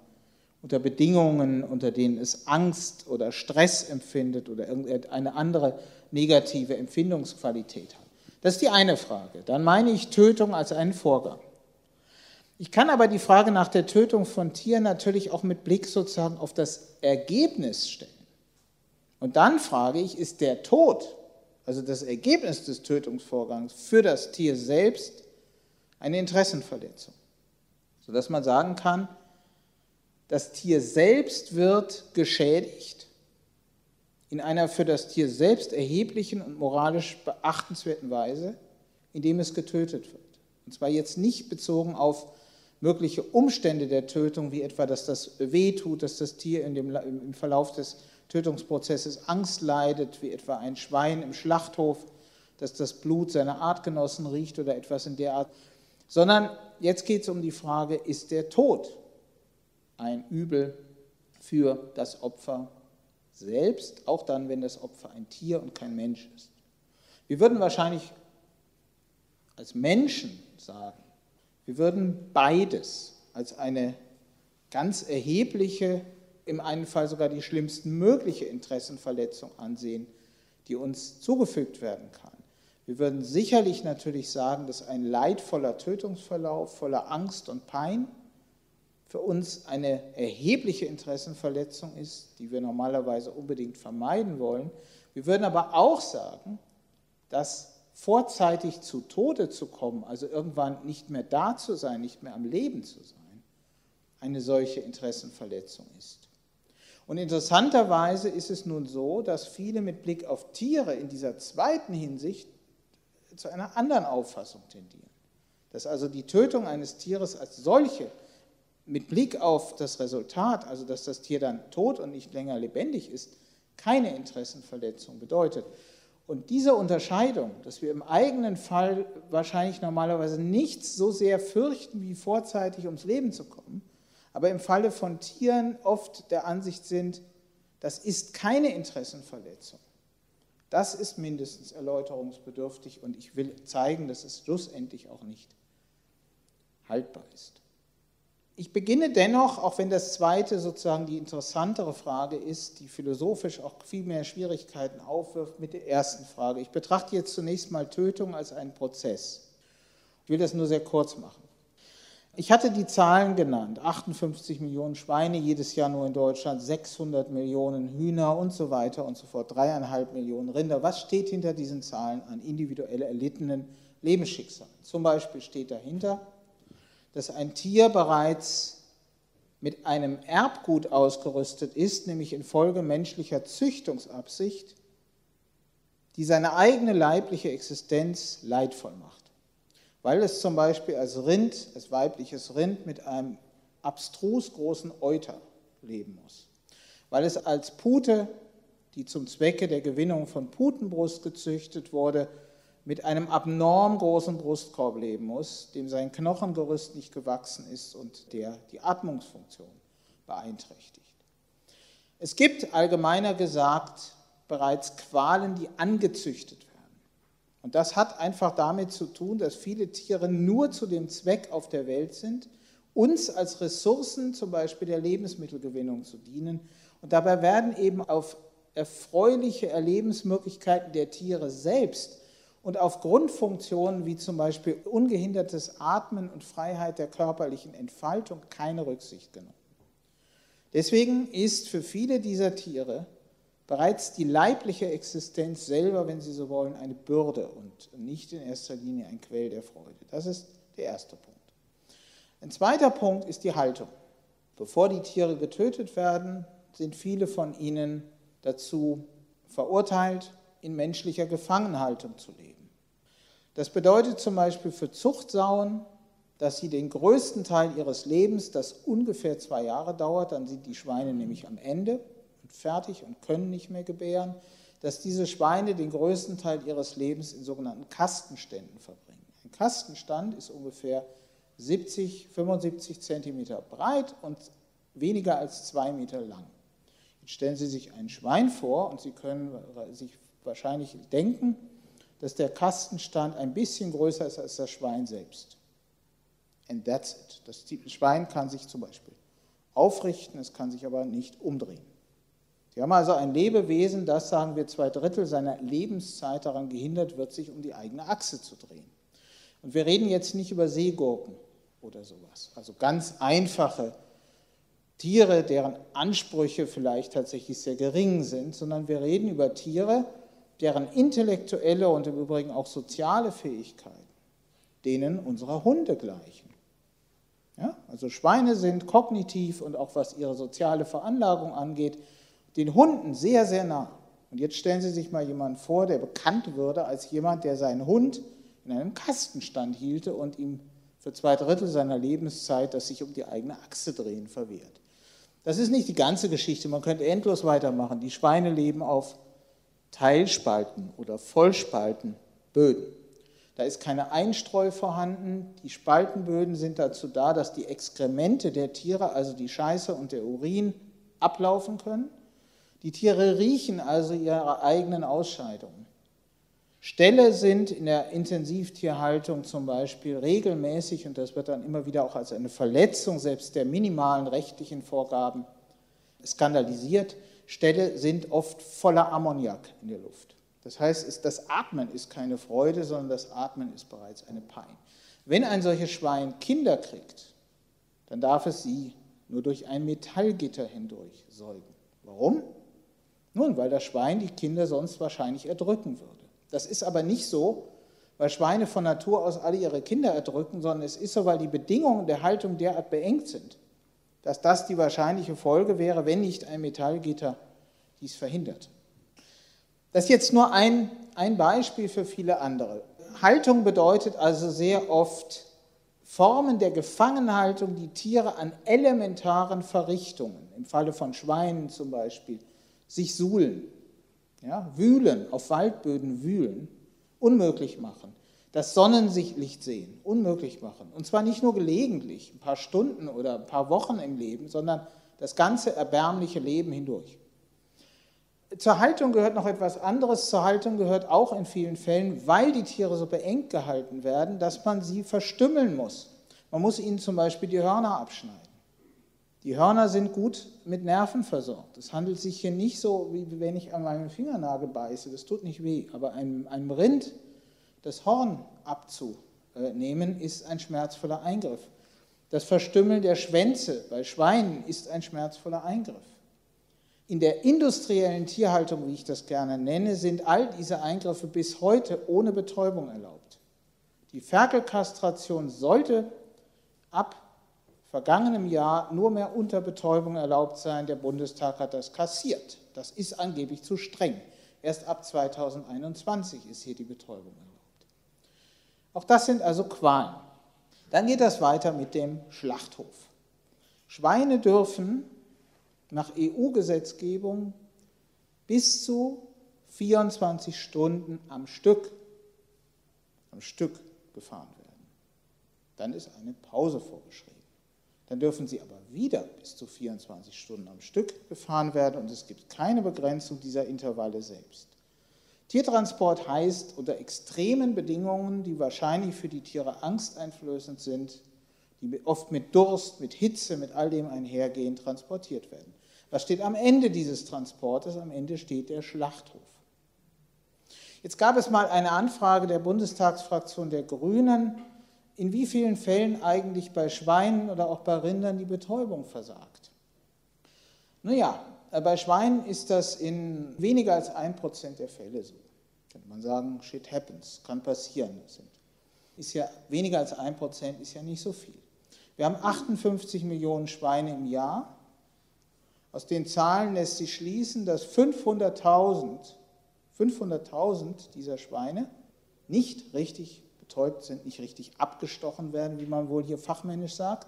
unter Bedingungen, unter denen es Angst oder Stress empfindet oder irgendeine andere negative Empfindungsqualität hat. Das ist die eine Frage. Dann meine ich Tötung als einen Vorgang. Ich kann aber die Frage nach der Tötung von Tieren natürlich auch mit Blick sozusagen auf das Ergebnis stellen. Und dann frage ich, ist der Tod, also das Ergebnis des Tötungsvorgangs für das Tier selbst, eine Interessenverletzung, sodass man sagen kann, das Tier selbst wird geschädigt in einer für das Tier selbst erheblichen und moralisch beachtenswerten Weise, indem es getötet wird. Und zwar jetzt nicht bezogen auf mögliche Umstände der Tötung, wie etwa, dass das weh tut, dass das Tier in dem, im Verlauf des Tötungsprozesses Angst leidet, wie etwa ein Schwein im Schlachthof, dass das Blut seiner Artgenossen riecht oder etwas in der Art, sondern jetzt geht es um die Frage, ist der Tod ein Übel für das Opfer selbst, auch dann, wenn das Opfer ein Tier und kein Mensch ist. Wir würden wahrscheinlich als Menschen sagen, wir würden beides als eine ganz erhebliche, im einen Fall sogar die schlimmsten mögliche Interessenverletzung ansehen, die uns zugefügt werden kann. Wir würden sicherlich natürlich sagen, dass ein leidvoller Tötungsverlauf voller Angst und Pein für uns eine erhebliche Interessenverletzung ist, die wir normalerweise unbedingt vermeiden wollen. Wir würden aber auch sagen, dass vorzeitig zu Tode zu kommen, also irgendwann nicht mehr da zu sein, nicht mehr am Leben zu sein, eine solche Interessenverletzung ist. Und interessanterweise ist es nun so, dass viele mit Blick auf Tiere in dieser zweiten Hinsicht zu einer anderen Auffassung tendieren. Dass also die Tötung eines Tieres als solche mit Blick auf das Resultat, also dass das Tier dann tot und nicht länger lebendig ist, keine Interessenverletzung bedeutet. Und diese Unterscheidung, dass wir im eigenen Fall wahrscheinlich normalerweise nichts so sehr fürchten, wie vorzeitig ums Leben zu kommen, aber im Falle von Tieren oft der Ansicht sind, das ist keine Interessenverletzung. Das ist mindestens erläuterungsbedürftig und ich will zeigen, dass es schlussendlich auch nicht haltbar ist. Ich beginne dennoch, auch wenn das zweite sozusagen die interessantere Frage ist, die philosophisch auch viel mehr Schwierigkeiten aufwirft, mit der ersten Frage. Ich betrachte jetzt zunächst mal Tötung als einen Prozess. Ich will das nur sehr kurz machen. Ich hatte die Zahlen genannt, 58 Millionen Schweine jedes Jahr nur in Deutschland, 600 Millionen Hühner und so weiter und so fort, dreieinhalb Millionen Rinder. Was steht hinter diesen Zahlen an individuell erlittenen Lebensschicksalen? Zum Beispiel steht dahinter, dass ein Tier bereits mit einem Erbgut ausgerüstet ist, nämlich infolge menschlicher Züchtungsabsicht, die seine eigene leibliche Existenz leidvoll macht. Weil es zum Beispiel als Rind, als weibliches Rind mit einem abstrus großen Euter leben muss. Weil es als Pute, die zum Zwecke der Gewinnung von Putenbrust gezüchtet wurde, mit einem abnorm großen Brustkorb leben muss, dem sein Knochengerüst nicht gewachsen ist und der die Atmungsfunktion beeinträchtigt. Es gibt allgemeiner gesagt bereits Qualen, die angezüchtet werden. Und das hat einfach damit zu tun, dass viele Tiere nur zu dem Zweck auf der Welt sind, uns als Ressourcen zum Beispiel der Lebensmittelgewinnung zu dienen. Und dabei werden eben auf erfreuliche Erlebensmöglichkeiten der Tiere selbst und auf Grundfunktionen wie zum Beispiel ungehindertes Atmen und Freiheit der körperlichen Entfaltung keine Rücksicht genommen. Deswegen ist für viele dieser Tiere bereits die leibliche Existenz selber, wenn Sie so wollen, eine Bürde und nicht in erster Linie ein Quell der Freude. Das ist der erste Punkt. Ein zweiter Punkt ist die Haltung. Bevor die Tiere getötet werden, sind viele von ihnen dazu verurteilt, in menschlicher Gefangenhaltung zu leben. Das bedeutet zum Beispiel für Zuchtsauen, dass sie den größten Teil ihres Lebens, das ungefähr zwei Jahre dauert, dann sind die Schweine nämlich am Ende und fertig und können nicht mehr gebären, dass diese Schweine den größten Teil ihres Lebens in sogenannten Kastenständen verbringen. Ein Kastenstand ist ungefähr 70, 75 Zentimeter breit und weniger als zwei Meter lang. Jetzt stellen Sie sich ein Schwein vor und Sie können sich wahrscheinlich denken, dass der Kastenstand ein bisschen größer ist als das Schwein selbst. And that's it. Das Schwein kann sich zum Beispiel aufrichten, es kann sich aber nicht umdrehen. Sie haben also ein Lebewesen, das, sagen wir, zwei Drittel seiner Lebenszeit daran gehindert wird, sich um die eigene Achse zu drehen. Und wir reden jetzt nicht über Seegurken oder sowas, also ganz einfache Tiere, deren Ansprüche vielleicht tatsächlich sehr gering sind, sondern wir reden über Tiere, deren intellektuelle und im Übrigen auch soziale Fähigkeiten denen unserer Hunde gleichen. Ja? Also Schweine sind kognitiv und auch was ihre soziale Veranlagung angeht, den Hunden sehr, sehr nah. Und jetzt stellen Sie sich mal jemanden vor, der bekannt würde als jemand, der seinen Hund in einem Kastenstand hielte und ihm für zwei Drittel seiner Lebenszeit das sich um die eigene Achse drehen verwehrt. Das ist nicht die ganze Geschichte, man könnte endlos weitermachen. Die Schweine leben auf Teilspalten oder Vollspaltenböden. Da ist keine Einstreu vorhanden. Die Spaltenböden sind dazu da, dass die Exkremente der Tiere, also die Scheiße und der Urin, ablaufen können. Die Tiere riechen also ihre eigenen Ausscheidungen. Ställe sind in der Intensivtierhaltung zum Beispiel regelmäßig, und das wird dann immer wieder auch als eine Verletzung selbst der minimalen rechtlichen Vorgaben skandalisiert, Ställe sind oft voller Ammoniak in der Luft. Das heißt, das Atmen ist keine Freude, sondern das Atmen ist bereits eine Pein. Wenn ein solches Schwein Kinder kriegt, dann darf es sie nur durch ein Metallgitter hindurch säugen. Warum? Nun, weil das Schwein die Kinder sonst wahrscheinlich erdrücken würde. Das ist aber nicht so, weil Schweine von Natur aus alle ihre Kinder erdrücken, sondern es ist so, weil die Bedingungen der Haltung derart beengt sind, dass das die wahrscheinliche Folge wäre, wenn nicht ein Metallgitter dies verhindert. Das ist jetzt nur ein, ein Beispiel für viele andere. Haltung bedeutet also sehr oft Formen der Gefangenhaltung, die Tiere an elementaren Verrichtungen, im Falle von Schweinen zum Beispiel, sich suhlen, ja, wühlen, auf Waldböden wühlen, unmöglich machen. Das Sonnenlicht sehen, unmöglich machen. Und zwar nicht nur gelegentlich, ein paar Stunden oder ein paar Wochen im Leben, sondern das ganze erbärmliche Leben hindurch. Zur Haltung gehört noch etwas anderes. Zur Haltung gehört auch in vielen Fällen, weil die Tiere so beengt gehalten werden, dass man sie verstümmeln muss. Man muss ihnen zum Beispiel die Hörner abschneiden. Die Hörner sind gut mit Nerven versorgt. Es handelt sich hier nicht so, wie wenn ich an meinem Fingernagel beiße. Das tut nicht weh. Aber einem, einem Rind das Horn abzunehmen, ist ein schmerzvoller Eingriff. Das Verstümmeln der Schwänze bei Schweinen ist ein schmerzvoller Eingriff. In der industriellen Tierhaltung, wie ich das gerne nenne, sind all diese Eingriffe bis heute ohne Betäubung erlaubt. Die Ferkelkastration sollte ab vergangenem Jahr nur mehr unter Betäubung erlaubt sein. Der Bundestag hat das kassiert. Das ist angeblich zu streng. Erst ab 2021 ist hier die Betäubung erlaubt. Auch das sind also Qualen. Dann geht das weiter mit dem Schlachthof. Schweine dürfen nach EU-Gesetzgebung bis zu 24 Stunden am Stück, am Stück gefahren werden. Dann ist eine Pause vorgeschrieben. Dann dürfen sie aber wieder bis zu 24 Stunden am Stück gefahren werden und es gibt keine Begrenzung dieser Intervalle selbst. Tiertransport heißt unter extremen Bedingungen, die wahrscheinlich für die Tiere angsteinflößend sind, die oft mit Durst, mit Hitze, mit all dem einhergehen, transportiert werden. Was steht am Ende dieses Transportes? Am Ende steht der Schlachthof. Jetzt gab es mal eine Anfrage der Bundestagsfraktion der Grünen in wie vielen Fällen eigentlich bei Schweinen oder auch bei Rindern die Betäubung versagt. Naja, bei Schweinen ist das in weniger als ein Prozent der Fälle so. Könnte man sagen, shit happens, kann passieren. Ist ja weniger als ein Prozent, ist ja nicht so viel. Wir haben 58 Millionen Schweine im Jahr. Aus den Zahlen lässt sich schließen, dass 500.000 500 dieser Schweine nicht richtig betäubt sind, nicht richtig abgestochen werden, wie man wohl hier fachmännisch sagt.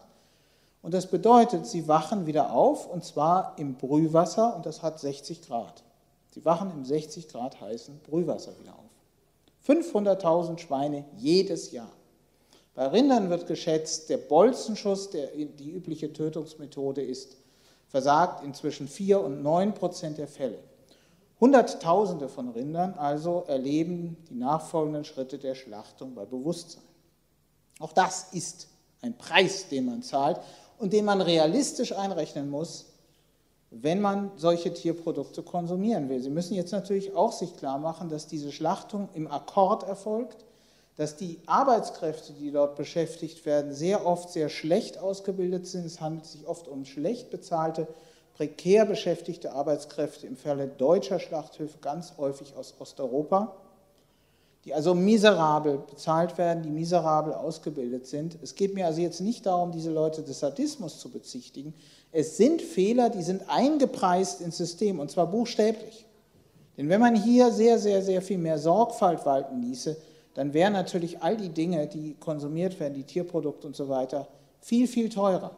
Und das bedeutet, sie wachen wieder auf, und zwar im Brühwasser, und das hat 60 Grad. Sie wachen im 60 Grad heißen Brühwasser wieder auf. 500.000 Schweine jedes Jahr. Bei Rindern wird geschätzt, der Bolzenschuss, der die übliche Tötungsmethode ist, versagt in zwischen 4 und 9 Prozent der Fälle. Hunderttausende von Rindern also erleben die nachfolgenden Schritte der Schlachtung bei Bewusstsein. Auch das ist ein Preis, den man zahlt und den man realistisch einrechnen muss, wenn man solche Tierprodukte konsumieren will. Sie müssen jetzt natürlich auch sich klar machen, dass diese Schlachtung im Akkord erfolgt, dass die Arbeitskräfte, die dort beschäftigt werden, sehr oft sehr schlecht ausgebildet sind. Es handelt sich oft um schlecht bezahlte prekär beschäftigte Arbeitskräfte im Falle deutscher Schlachthöfe ganz häufig aus Osteuropa, die also miserabel bezahlt werden, die miserabel ausgebildet sind. Es geht mir also jetzt nicht darum, diese Leute des Sadismus zu bezichtigen. Es sind Fehler, die sind eingepreist ins System und zwar buchstäblich. Denn wenn man hier sehr, sehr, sehr viel mehr Sorgfalt walten ließe, dann wären natürlich all die Dinge, die konsumiert werden, die Tierprodukte und so weiter, viel, viel teurer.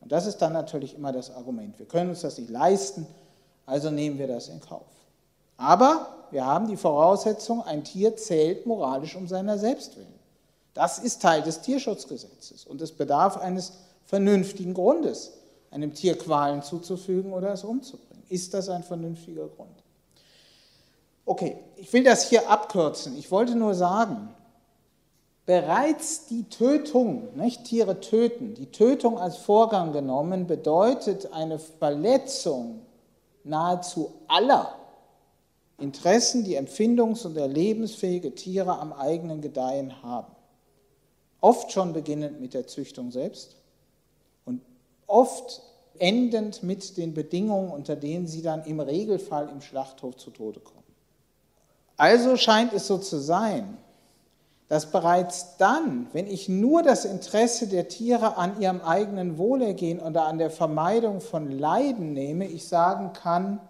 Und das ist dann natürlich immer das Argument. Wir können uns das nicht leisten, also nehmen wir das in Kauf. Aber wir haben die Voraussetzung, ein Tier zählt moralisch um seiner selbst willen. Das ist Teil des Tierschutzgesetzes und es bedarf eines vernünftigen Grundes, einem Tier Qualen zuzufügen oder es umzubringen. Ist das ein vernünftiger Grund? Okay, ich will das hier abkürzen. Ich wollte nur sagen, bereits die Tötung, nicht Tiere töten, die Tötung als Vorgang genommen, bedeutet eine Verletzung nahezu aller Interessen, die empfindungs- und erlebensfähige Tiere am eigenen Gedeihen haben. Oft schon beginnend mit der Züchtung selbst und oft endend mit den Bedingungen, unter denen sie dann im Regelfall im Schlachthof zu Tode kommen. Also scheint es so zu sein, dass bereits dann, wenn ich nur das Interesse der Tiere an ihrem eigenen Wohlergehen oder an der Vermeidung von Leiden nehme, ich sagen kann,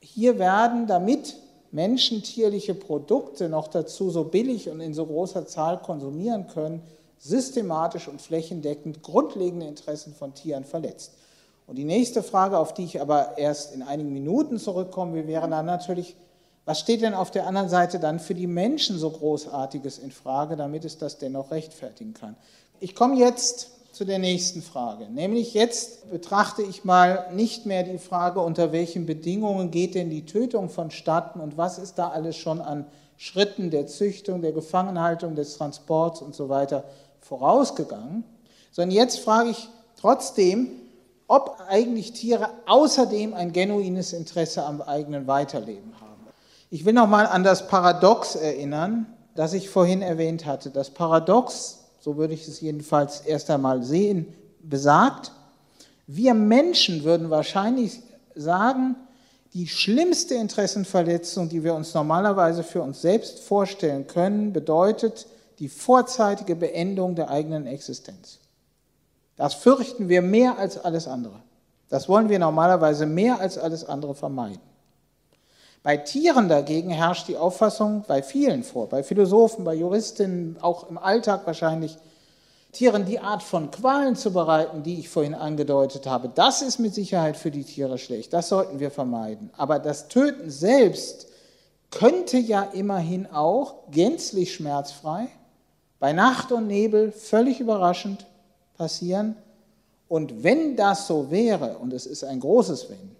hier werden, damit Menschen tierliche Produkte noch dazu so billig und in so großer Zahl konsumieren können, systematisch und flächendeckend grundlegende Interessen von Tieren verletzt. Und die nächste Frage, auf die ich aber erst in einigen Minuten zurückkommen will, wäre dann natürlich, was steht denn auf der anderen Seite dann für die Menschen so Großartiges in Frage, damit es das dennoch rechtfertigen kann? Ich komme jetzt zu der nächsten Frage. Nämlich jetzt betrachte ich mal nicht mehr die Frage, unter welchen Bedingungen geht denn die Tötung vonstatten und was ist da alles schon an Schritten der Züchtung, der Gefangenhaltung, des Transports und so weiter vorausgegangen, sondern jetzt frage ich trotzdem, ob eigentlich Tiere außerdem ein genuines Interesse am eigenen Weiterleben haben. Ich will noch mal an das Paradox erinnern, das ich vorhin erwähnt hatte. Das Paradox so würde ich es jedenfalls erst einmal sehen, besagt, wir Menschen würden wahrscheinlich sagen, die schlimmste Interessenverletzung, die wir uns normalerweise für uns selbst vorstellen können, bedeutet die vorzeitige Beendung der eigenen Existenz. Das fürchten wir mehr als alles andere. Das wollen wir normalerweise mehr als alles andere vermeiden. Bei Tieren dagegen herrscht die Auffassung bei vielen vor, bei Philosophen, bei Juristinnen, auch im Alltag wahrscheinlich, Tieren die Art von Qualen zu bereiten, die ich vorhin angedeutet habe, das ist mit Sicherheit für die Tiere schlecht. Das sollten wir vermeiden. Aber das Töten selbst könnte ja immerhin auch gänzlich schmerzfrei, bei Nacht und Nebel völlig überraschend passieren. Und wenn das so wäre, und es ist ein großes Wenn,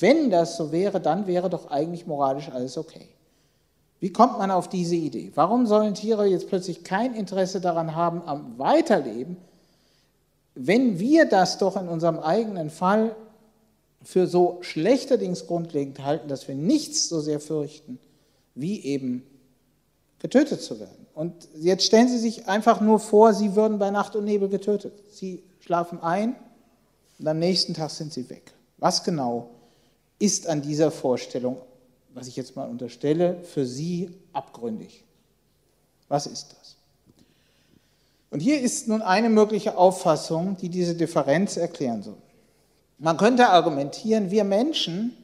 wenn das so wäre, dann wäre doch eigentlich moralisch alles okay. Wie kommt man auf diese Idee? Warum sollen Tiere jetzt plötzlich kein Interesse daran haben am Weiterleben, wenn wir das doch in unserem eigenen Fall für so schlechterdings grundlegend halten, dass wir nichts so sehr fürchten, wie eben getötet zu werden. Und jetzt stellen Sie sich einfach nur vor, Sie würden bei Nacht und Nebel getötet. Sie schlafen ein und am nächsten Tag sind Sie weg. Was genau ist an dieser Vorstellung, was ich jetzt mal unterstelle, für Sie abgründig? Was ist das? Und hier ist nun eine mögliche Auffassung, die diese Differenz erklären soll. Man könnte argumentieren, wir Menschen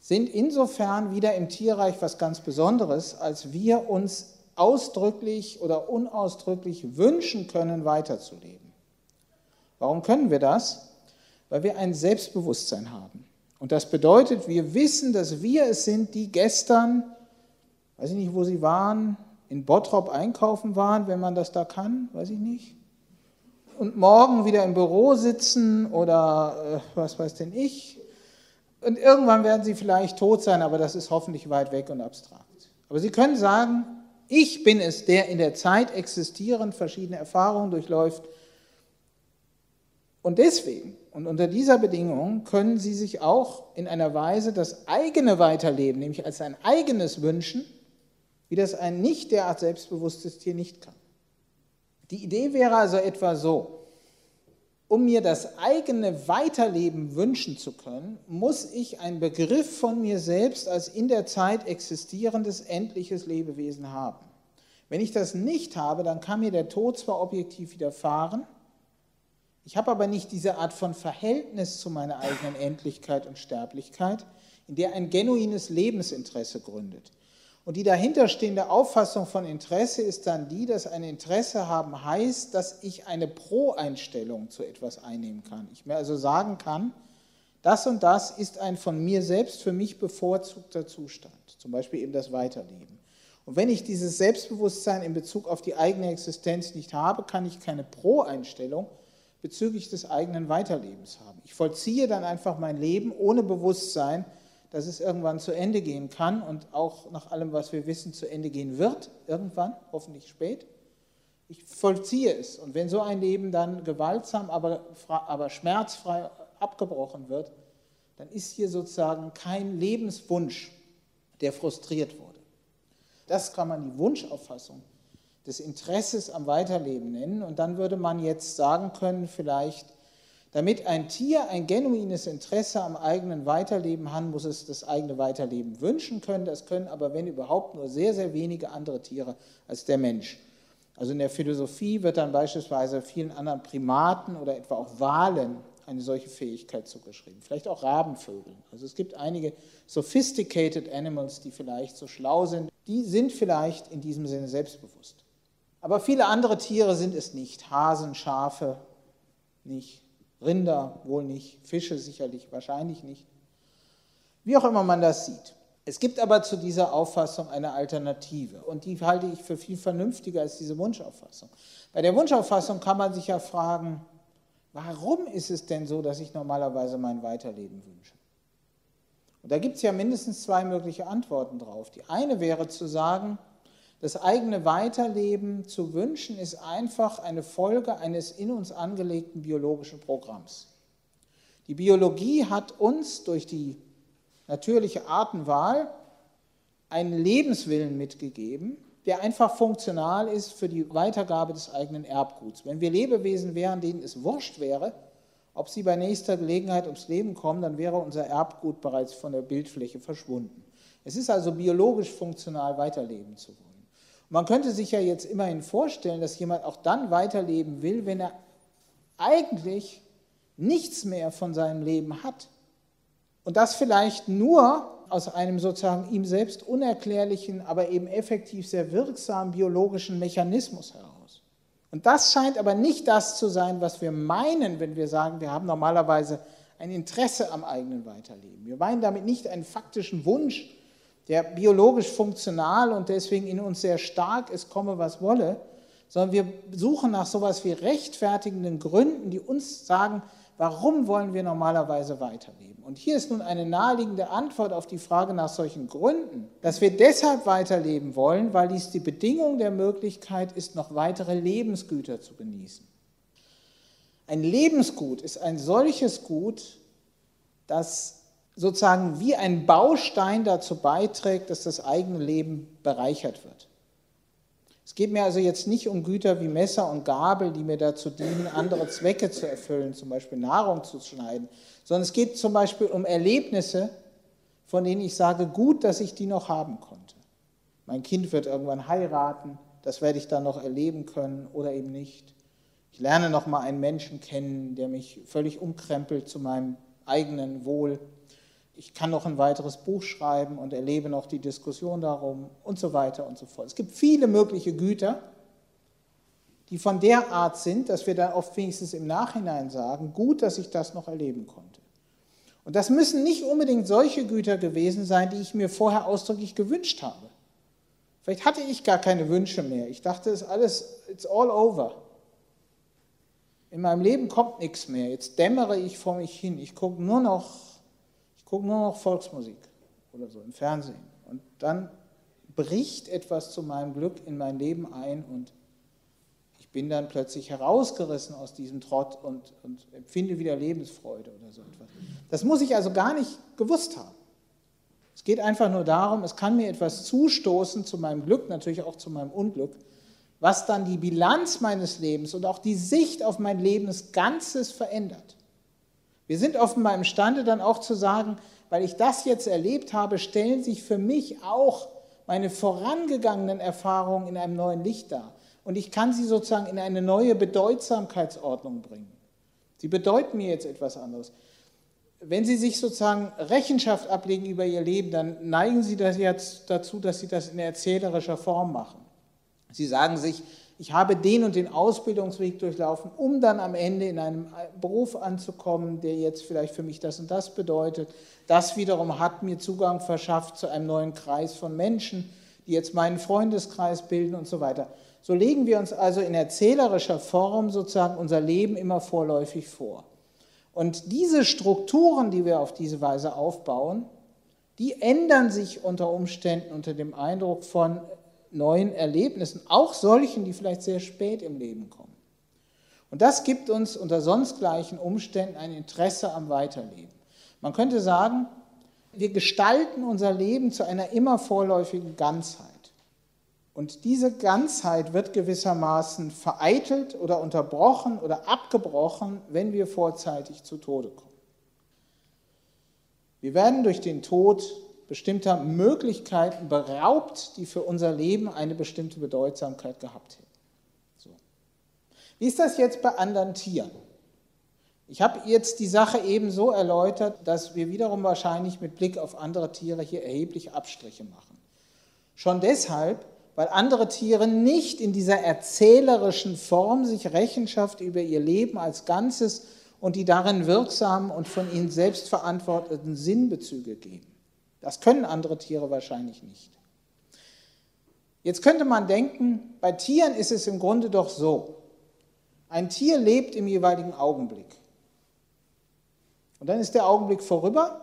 sind insofern wieder im Tierreich was ganz Besonderes, als wir uns ausdrücklich oder unausdrücklich wünschen können, weiterzuleben. Warum können wir das? Weil wir ein Selbstbewusstsein haben. Und das bedeutet, wir wissen, dass wir es sind, die gestern, weiß ich nicht, wo sie waren, in Bottrop einkaufen waren, wenn man das da kann, weiß ich nicht. Und morgen wieder im Büro sitzen oder äh, was weiß denn ich. Und irgendwann werden sie vielleicht tot sein, aber das ist hoffentlich weit weg und abstrakt. Aber sie können sagen, ich bin es, der in der Zeit existierend verschiedene Erfahrungen durchläuft. Und deswegen und unter dieser Bedingung können sie sich auch in einer Weise das eigene Weiterleben, nämlich als ein eigenes wünschen, wie das ein nicht derart selbstbewusstes Tier nicht kann. Die Idee wäre also etwa so. um mir das eigene Weiterleben wünschen zu können, muss ich einen Begriff von mir selbst als in der Zeit existierendes, endliches Lebewesen haben. Wenn ich das nicht habe, dann kann mir der Tod zwar objektiv widerfahren, ich habe aber nicht diese Art von Verhältnis zu meiner eigenen Endlichkeit und Sterblichkeit, in der ein genuines Lebensinteresse gründet. Und die dahinterstehende Auffassung von Interesse ist dann die, dass ein Interesse haben heißt, dass ich eine Pro-Einstellung zu etwas einnehmen kann. Ich mir also sagen kann, das und das ist ein von mir selbst für mich bevorzugter Zustand, zum Beispiel eben das Weiterleben. Und wenn ich dieses Selbstbewusstsein in Bezug auf die eigene Existenz nicht habe, kann ich keine Pro-Einstellung bezüglich des eigenen Weiterlebens haben. Ich vollziehe dann einfach mein Leben ohne Bewusstsein, dass es irgendwann zu Ende gehen kann und auch nach allem, was wir wissen, zu Ende gehen wird, irgendwann, hoffentlich spät. Ich vollziehe es. Und wenn so ein Leben dann gewaltsam, aber, aber schmerzfrei abgebrochen wird, dann ist hier sozusagen kein Lebenswunsch, der frustriert wurde. Das kann man die Wunschauffassung des Interesses am Weiterleben nennen. Und dann würde man jetzt sagen können, vielleicht, damit ein Tier ein genuines Interesse am eigenen Weiterleben hat, muss es das eigene Weiterleben wünschen können. Das können aber, wenn überhaupt, nur sehr, sehr wenige andere Tiere als der Mensch. Also in der Philosophie wird dann beispielsweise vielen anderen Primaten oder etwa auch Walen eine solche Fähigkeit zugeschrieben. Vielleicht auch Rabenvögeln. Also es gibt einige sophisticated animals, die vielleicht so schlau sind. Die sind vielleicht in diesem Sinne selbstbewusst. Aber viele andere Tiere sind es nicht. Hasen, Schafe nicht. Rinder wohl nicht, Fische sicherlich wahrscheinlich nicht. Wie auch immer man das sieht. Es gibt aber zu dieser Auffassung eine Alternative und die halte ich für viel vernünftiger als diese Wunschauffassung. Bei der Wunschauffassung kann man sich ja fragen, warum ist es denn so, dass ich normalerweise mein Weiterleben wünsche? Und da gibt es ja mindestens zwei mögliche Antworten drauf. Die eine wäre zu sagen, das eigene Weiterleben zu wünschen, ist einfach eine Folge eines in uns angelegten biologischen Programms. Die Biologie hat uns durch die natürliche Artenwahl einen Lebenswillen mitgegeben, der einfach funktional ist für die Weitergabe des eigenen Erbguts. Wenn wir Lebewesen wären, denen es wurscht wäre, ob sie bei nächster Gelegenheit ums Leben kommen, dann wäre unser Erbgut bereits von der Bildfläche verschwunden. Es ist also biologisch funktional, weiterleben zu wollen. Man könnte sich ja jetzt immerhin vorstellen, dass jemand auch dann weiterleben will, wenn er eigentlich nichts mehr von seinem Leben hat. Und das vielleicht nur aus einem sozusagen ihm selbst unerklärlichen, aber eben effektiv sehr wirksamen biologischen Mechanismus heraus. Und das scheint aber nicht das zu sein, was wir meinen, wenn wir sagen, wir haben normalerweise ein Interesse am eigenen Weiterleben. Wir meinen damit nicht einen faktischen Wunsch, der biologisch funktional und deswegen in uns sehr stark ist, komme was wolle, sondern wir suchen nach sowas wie rechtfertigenden Gründen, die uns sagen, warum wollen wir normalerweise weiterleben? Und hier ist nun eine naheliegende Antwort auf die Frage nach solchen Gründen, dass wir deshalb weiterleben wollen, weil dies die Bedingung der Möglichkeit ist, noch weitere Lebensgüter zu genießen. Ein Lebensgut ist ein solches Gut, das sozusagen wie ein Baustein dazu beiträgt, dass das eigene Leben bereichert wird. Es geht mir also jetzt nicht um Güter wie Messer und Gabel, die mir dazu dienen, andere Zwecke zu erfüllen, zum Beispiel Nahrung zu schneiden, sondern es geht zum Beispiel um Erlebnisse, von denen ich sage, gut, dass ich die noch haben konnte. Mein Kind wird irgendwann heiraten, das werde ich dann noch erleben können oder eben nicht. Ich lerne noch mal einen Menschen kennen, der mich völlig umkrempelt zu meinem eigenen Wohl ich kann noch ein weiteres Buch schreiben und erlebe noch die Diskussion darum und so weiter und so fort. Es gibt viele mögliche Güter, die von der Art sind, dass wir dann oft wenigstens im Nachhinein sagen, gut, dass ich das noch erleben konnte. Und das müssen nicht unbedingt solche Güter gewesen sein, die ich mir vorher ausdrücklich gewünscht habe. Vielleicht hatte ich gar keine Wünsche mehr. Ich dachte, es ist alles, it's all over. In meinem Leben kommt nichts mehr. Jetzt dämmere ich vor mich hin. Ich gucke nur noch gucke nur noch Volksmusik oder so im Fernsehen. Und dann bricht etwas zu meinem Glück in mein Leben ein und ich bin dann plötzlich herausgerissen aus diesem Trott und, und empfinde wieder Lebensfreude oder so etwas. Das muss ich also gar nicht gewusst haben. Es geht einfach nur darum, es kann mir etwas zustoßen zu meinem Glück, natürlich auch zu meinem Unglück, was dann die Bilanz meines Lebens und auch die Sicht auf mein Leben als Ganzes verändert. Wir sind offenbar imstande dann auch zu sagen, weil ich das jetzt erlebt habe, stellen sich für mich auch meine vorangegangenen Erfahrungen in einem neuen Licht dar. Und ich kann sie sozusagen in eine neue Bedeutsamkeitsordnung bringen. Sie bedeuten mir jetzt etwas anderes. Wenn Sie sich sozusagen Rechenschaft ablegen über Ihr Leben, dann neigen Sie das jetzt dazu, dass Sie das in erzählerischer Form machen. Sie sagen sich, ich habe den und den Ausbildungsweg durchlaufen, um dann am Ende in einem Beruf anzukommen, der jetzt vielleicht für mich das und das bedeutet. Das wiederum hat mir Zugang verschafft zu einem neuen Kreis von Menschen, die jetzt meinen Freundeskreis bilden und so weiter. So legen wir uns also in erzählerischer Form sozusagen unser Leben immer vorläufig vor. Und diese Strukturen, die wir auf diese Weise aufbauen, die ändern sich unter Umständen unter dem Eindruck von neuen Erlebnissen, auch solchen, die vielleicht sehr spät im Leben kommen. Und das gibt uns unter sonst gleichen Umständen ein Interesse am Weiterleben. Man könnte sagen, wir gestalten unser Leben zu einer immer vorläufigen Ganzheit. Und diese Ganzheit wird gewissermaßen vereitelt oder unterbrochen oder abgebrochen, wenn wir vorzeitig zu Tode kommen. Wir werden durch den Tod bestimmter Möglichkeiten beraubt, die für unser Leben eine bestimmte Bedeutsamkeit gehabt hätten. So. Wie ist das jetzt bei anderen Tieren? Ich habe jetzt die Sache eben so erläutert, dass wir wiederum wahrscheinlich mit Blick auf andere Tiere hier erheblich Abstriche machen. Schon deshalb, weil andere Tiere nicht in dieser erzählerischen Form sich Rechenschaft über ihr Leben als Ganzes und die darin wirksamen und von ihnen selbst verantworteten Sinnbezüge geben. Das können andere Tiere wahrscheinlich nicht. Jetzt könnte man denken, bei Tieren ist es im Grunde doch so. Ein Tier lebt im jeweiligen Augenblick. Und dann ist der Augenblick vorüber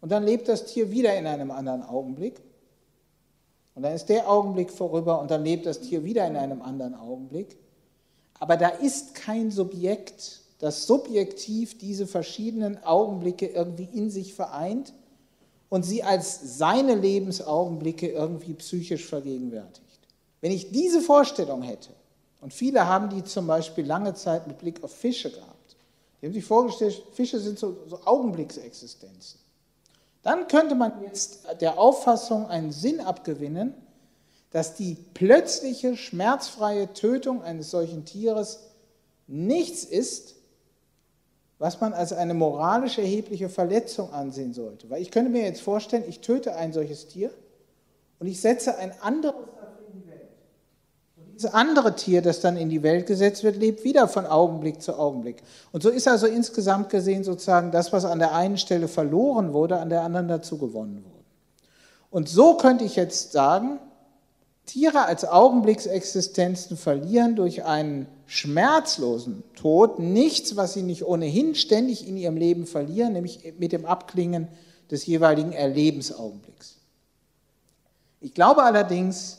und dann lebt das Tier wieder in einem anderen Augenblick. Und dann ist der Augenblick vorüber und dann lebt das Tier wieder in einem anderen Augenblick. Aber da ist kein Subjekt, das subjektiv diese verschiedenen Augenblicke irgendwie in sich vereint und sie als seine Lebensaugenblicke irgendwie psychisch vergegenwärtigt. Wenn ich diese Vorstellung hätte, und viele haben die zum Beispiel lange Zeit mit Blick auf Fische gehabt, die haben sich vorgestellt, Fische sind so, so Augenblicksexistenzen. Dann könnte man jetzt der Auffassung einen Sinn abgewinnen, dass die plötzliche, schmerzfreie Tötung eines solchen Tieres nichts ist, was man als eine moralisch erhebliche Verletzung ansehen sollte. Weil ich könnte mir jetzt vorstellen, ich töte ein solches Tier und ich setze ein anderes in die Welt. Und dieses andere Tier, das dann in die Welt gesetzt wird, lebt wieder von Augenblick zu Augenblick. Und so ist also insgesamt gesehen sozusagen das, was an der einen Stelle verloren wurde, an der anderen dazu gewonnen wurde. Und so könnte ich jetzt sagen, Tiere als Augenblicksexistenzen verlieren durch einen schmerzlosen Tod nichts, was sie nicht ohnehin ständig in ihrem Leben verlieren, nämlich mit dem Abklingen des jeweiligen Erlebensaugenblicks. Ich glaube allerdings,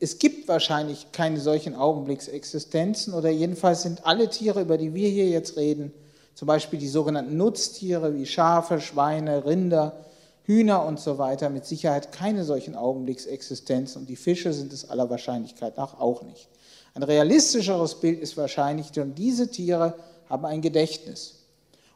es gibt wahrscheinlich keine solchen Augenblicksexistenzen oder jedenfalls sind alle Tiere, über die wir hier jetzt reden, zum Beispiel die sogenannten Nutztiere wie Schafe, Schweine, Rinder, Hühner und so weiter mit Sicherheit keine solchen Augenblicksexistenzen und die Fische sind es aller Wahrscheinlichkeit nach auch nicht. Ein realistischeres Bild ist wahrscheinlich, denn diese Tiere haben ein Gedächtnis.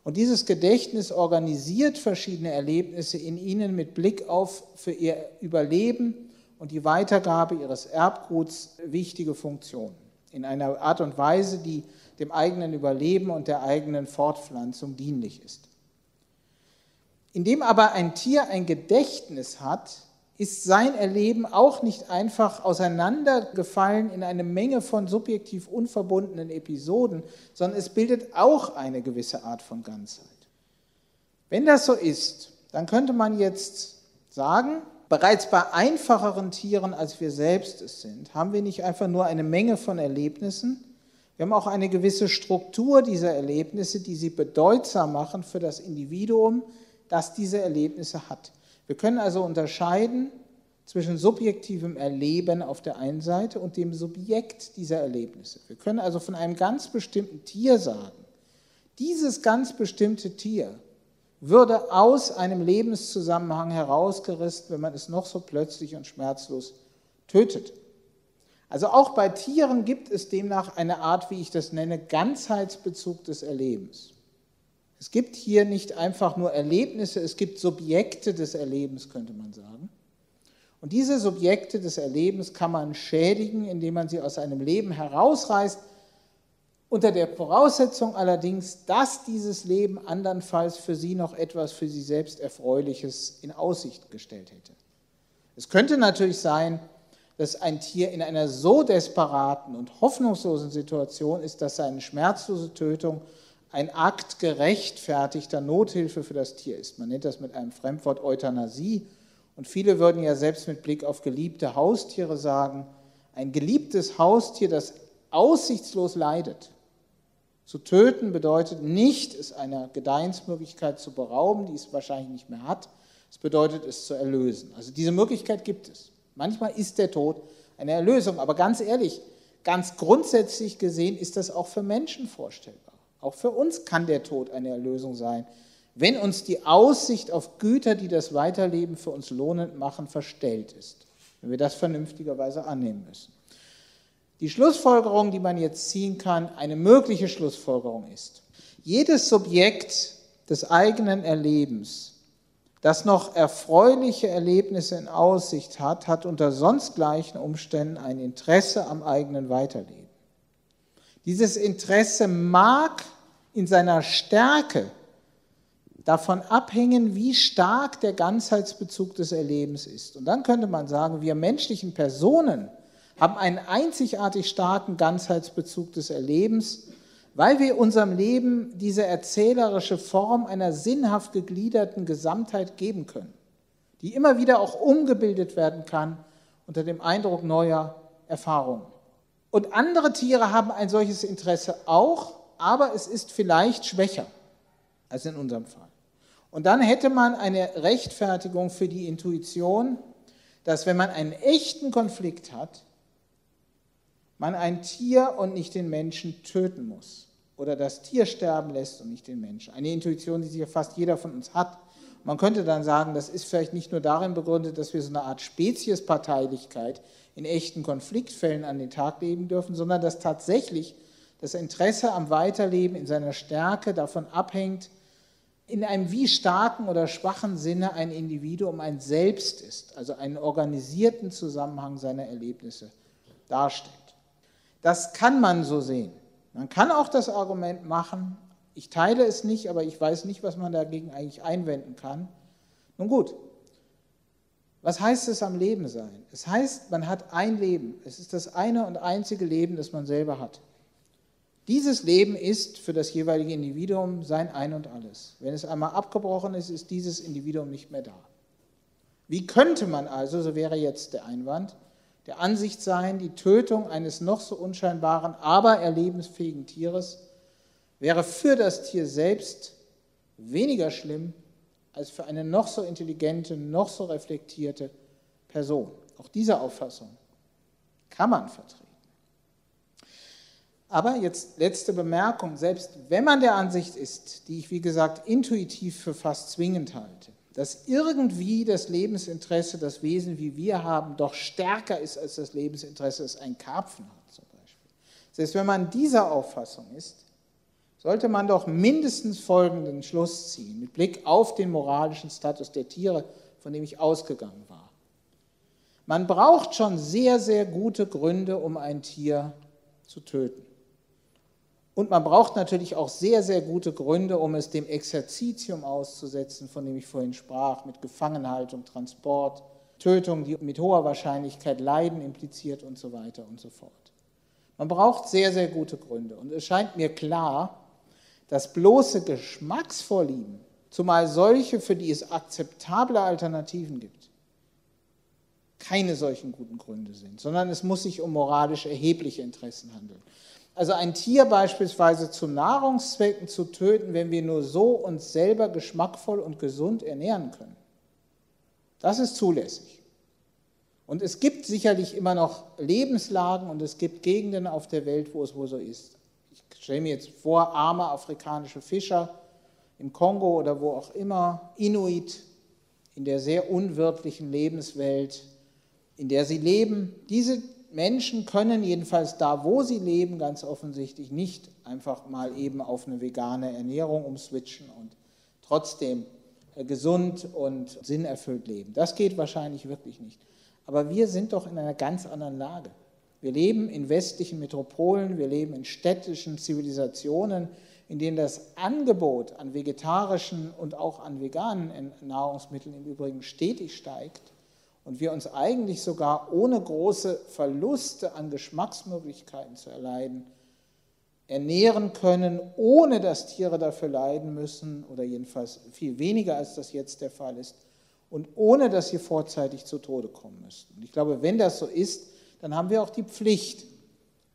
Und dieses Gedächtnis organisiert verschiedene Erlebnisse in ihnen mit Blick auf für ihr Überleben und die Weitergabe ihres Erbguts wichtige Funktionen. In einer Art und Weise, die dem eigenen Überleben und der eigenen Fortpflanzung dienlich ist. Indem aber ein Tier ein Gedächtnis hat, ist sein Erleben auch nicht einfach auseinandergefallen in eine Menge von subjektiv unverbundenen Episoden, sondern es bildet auch eine gewisse Art von Ganzheit. Wenn das so ist, dann könnte man jetzt sagen, bereits bei einfacheren Tieren, als wir selbst es sind, haben wir nicht einfach nur eine Menge von Erlebnissen, wir haben auch eine gewisse Struktur dieser Erlebnisse, die sie bedeutsam machen für das Individuum, das diese Erlebnisse hat. Wir können also unterscheiden zwischen subjektivem Erleben auf der einen Seite und dem Subjekt dieser Erlebnisse. Wir können also von einem ganz bestimmten Tier sagen, dieses ganz bestimmte Tier würde aus einem Lebenszusammenhang herausgerissen, wenn man es noch so plötzlich und schmerzlos tötet. Also auch bei Tieren gibt es demnach eine Art, wie ich das nenne, Ganzheitsbezug des Erlebens. Es gibt hier nicht einfach nur Erlebnisse, es gibt Subjekte des Erlebens, könnte man sagen. Und diese Subjekte des Erlebens kann man schädigen, indem man sie aus einem Leben herausreißt, unter der Voraussetzung allerdings, dass dieses Leben andernfalls für sie noch etwas für sie selbst Erfreuliches in Aussicht gestellt hätte. Es könnte natürlich sein, dass ein Tier in einer so desperaten und hoffnungslosen Situation ist, dass seine schmerzlose Tötung ein Akt gerechtfertigter Nothilfe für das Tier ist. Man nennt das mit einem Fremdwort Euthanasie. Und viele würden ja selbst mit Blick auf geliebte Haustiere sagen, ein geliebtes Haustier, das aussichtslos leidet, zu töten bedeutet nicht, es einer Gedeihensmöglichkeit zu berauben, die es wahrscheinlich nicht mehr hat. Es bedeutet, es zu erlösen. Also diese Möglichkeit gibt es. Manchmal ist der Tod eine Erlösung. Aber ganz ehrlich, ganz grundsätzlich gesehen ist das auch für Menschen vorstellbar. Auch für uns kann der Tod eine Erlösung sein, wenn uns die Aussicht auf Güter, die das Weiterleben für uns lohnend machen, verstellt ist. Wenn wir das vernünftigerweise annehmen müssen. Die Schlussfolgerung, die man jetzt ziehen kann, eine mögliche Schlussfolgerung ist, jedes Subjekt des eigenen Erlebens, das noch erfreuliche Erlebnisse in Aussicht hat, hat unter sonst gleichen Umständen ein Interesse am eigenen Weiterleben. Dieses Interesse mag in seiner Stärke davon abhängen, wie stark der Ganzheitsbezug des Erlebens ist. Und dann könnte man sagen, wir menschlichen Personen haben einen einzigartig starken Ganzheitsbezug des Erlebens, weil wir unserem Leben diese erzählerische Form einer sinnhaft gegliederten Gesamtheit geben können, die immer wieder auch umgebildet werden kann unter dem Eindruck neuer Erfahrungen. Und andere Tiere haben ein solches Interesse auch, aber es ist vielleicht schwächer als in unserem Fall. Und dann hätte man eine Rechtfertigung für die Intuition, dass wenn man einen echten Konflikt hat, man ein Tier und nicht den Menschen töten muss oder das Tier sterben lässt und nicht den Menschen. Eine Intuition, die sicher fast jeder von uns hat. Man könnte dann sagen, das ist vielleicht nicht nur darin begründet, dass wir so eine Art Speziesparteilichkeit in echten Konfliktfällen an den Tag legen dürfen, sondern dass tatsächlich das Interesse am Weiterleben in seiner Stärke davon abhängt, in einem wie starken oder schwachen Sinne ein Individuum ein Selbst ist, also einen organisierten Zusammenhang seiner Erlebnisse darstellt. Das kann man so sehen. Man kann auch das Argument machen, ich teile es nicht, aber ich weiß nicht, was man dagegen eigentlich einwenden kann. Nun gut, was heißt es am Leben sein? Es heißt, man hat ein Leben. Es ist das eine und einzige Leben, das man selber hat. Dieses Leben ist für das jeweilige Individuum sein Ein und alles. Wenn es einmal abgebrochen ist, ist dieses Individuum nicht mehr da. Wie könnte man also, so wäre jetzt der Einwand, der Ansicht sein, die Tötung eines noch so unscheinbaren, aber erlebensfähigen Tieres wäre für das Tier selbst weniger schlimm als für eine noch so intelligente, noch so reflektierte Person. Auch diese Auffassung kann man vertreten. Aber jetzt letzte Bemerkung, selbst wenn man der Ansicht ist, die ich wie gesagt intuitiv für fast zwingend halte, dass irgendwie das Lebensinteresse, das Wesen, wie wir haben, doch stärker ist als das Lebensinteresse, das ein Karpfen hat zum Beispiel. Selbst wenn man dieser Auffassung ist, sollte man doch mindestens folgenden Schluss ziehen, mit Blick auf den moralischen Status der Tiere, von dem ich ausgegangen war. Man braucht schon sehr, sehr gute Gründe, um ein Tier zu töten. Und man braucht natürlich auch sehr, sehr gute Gründe, um es dem Exerzitium auszusetzen, von dem ich vorhin sprach, mit Gefangenhaltung, Transport, Tötung, die mit hoher Wahrscheinlichkeit Leiden impliziert und so weiter und so fort. Man braucht sehr, sehr gute Gründe. Und es scheint mir klar, dass bloße Geschmacksvorlieben, zumal solche, für die es akzeptable Alternativen gibt, keine solchen guten Gründe sind, sondern es muss sich um moralisch erhebliche Interessen handeln. Also ein Tier beispielsweise zu Nahrungszwecken zu töten, wenn wir nur so uns selber geschmackvoll und gesund ernähren können. Das ist zulässig. Und es gibt sicherlich immer noch Lebenslagen und es gibt Gegenden auf der Welt, wo es wohl so ist. Ich stelle mir jetzt vor, arme afrikanische Fischer im Kongo oder wo auch immer, Inuit in der sehr unwirtlichen Lebenswelt, in der sie leben. Diese Menschen können jedenfalls da, wo sie leben, ganz offensichtlich nicht einfach mal eben auf eine vegane Ernährung umswitchen und trotzdem äh, gesund und sinnerfüllt leben. Das geht wahrscheinlich wirklich nicht. Aber wir sind doch in einer ganz anderen Lage. Wir leben in westlichen Metropolen, wir leben in städtischen Zivilisationen, in denen das Angebot an vegetarischen und auch an veganen Nahrungsmitteln im Übrigen stetig steigt und wir uns eigentlich sogar ohne große Verluste an Geschmacksmöglichkeiten zu erleiden, ernähren können, ohne dass Tiere dafür leiden müssen oder jedenfalls viel weniger als das jetzt der Fall ist und ohne dass sie vorzeitig zu Tode kommen müssten. Und ich glaube, wenn das so ist, dann haben wir auch die Pflicht,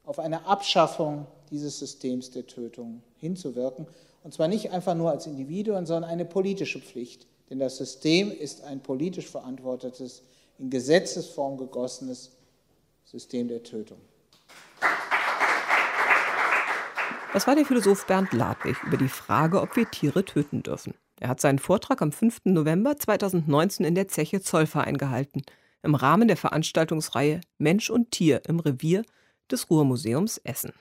auf eine Abschaffung dieses Systems der Tötung hinzuwirken. Und zwar nicht einfach nur als Individuen, sondern eine politische Pflicht. Denn das System ist ein politisch verantwortetes, in Gesetzesform gegossenes System der Tötung. Das war der Philosoph Bernd Ladwig über die Frage, ob wir Tiere töten dürfen. Er hat seinen Vortrag am 5. November 2019 in der Zeche Zollverein gehalten, im Rahmen der Veranstaltungsreihe Mensch und Tier im Revier des Ruhrmuseums Essen.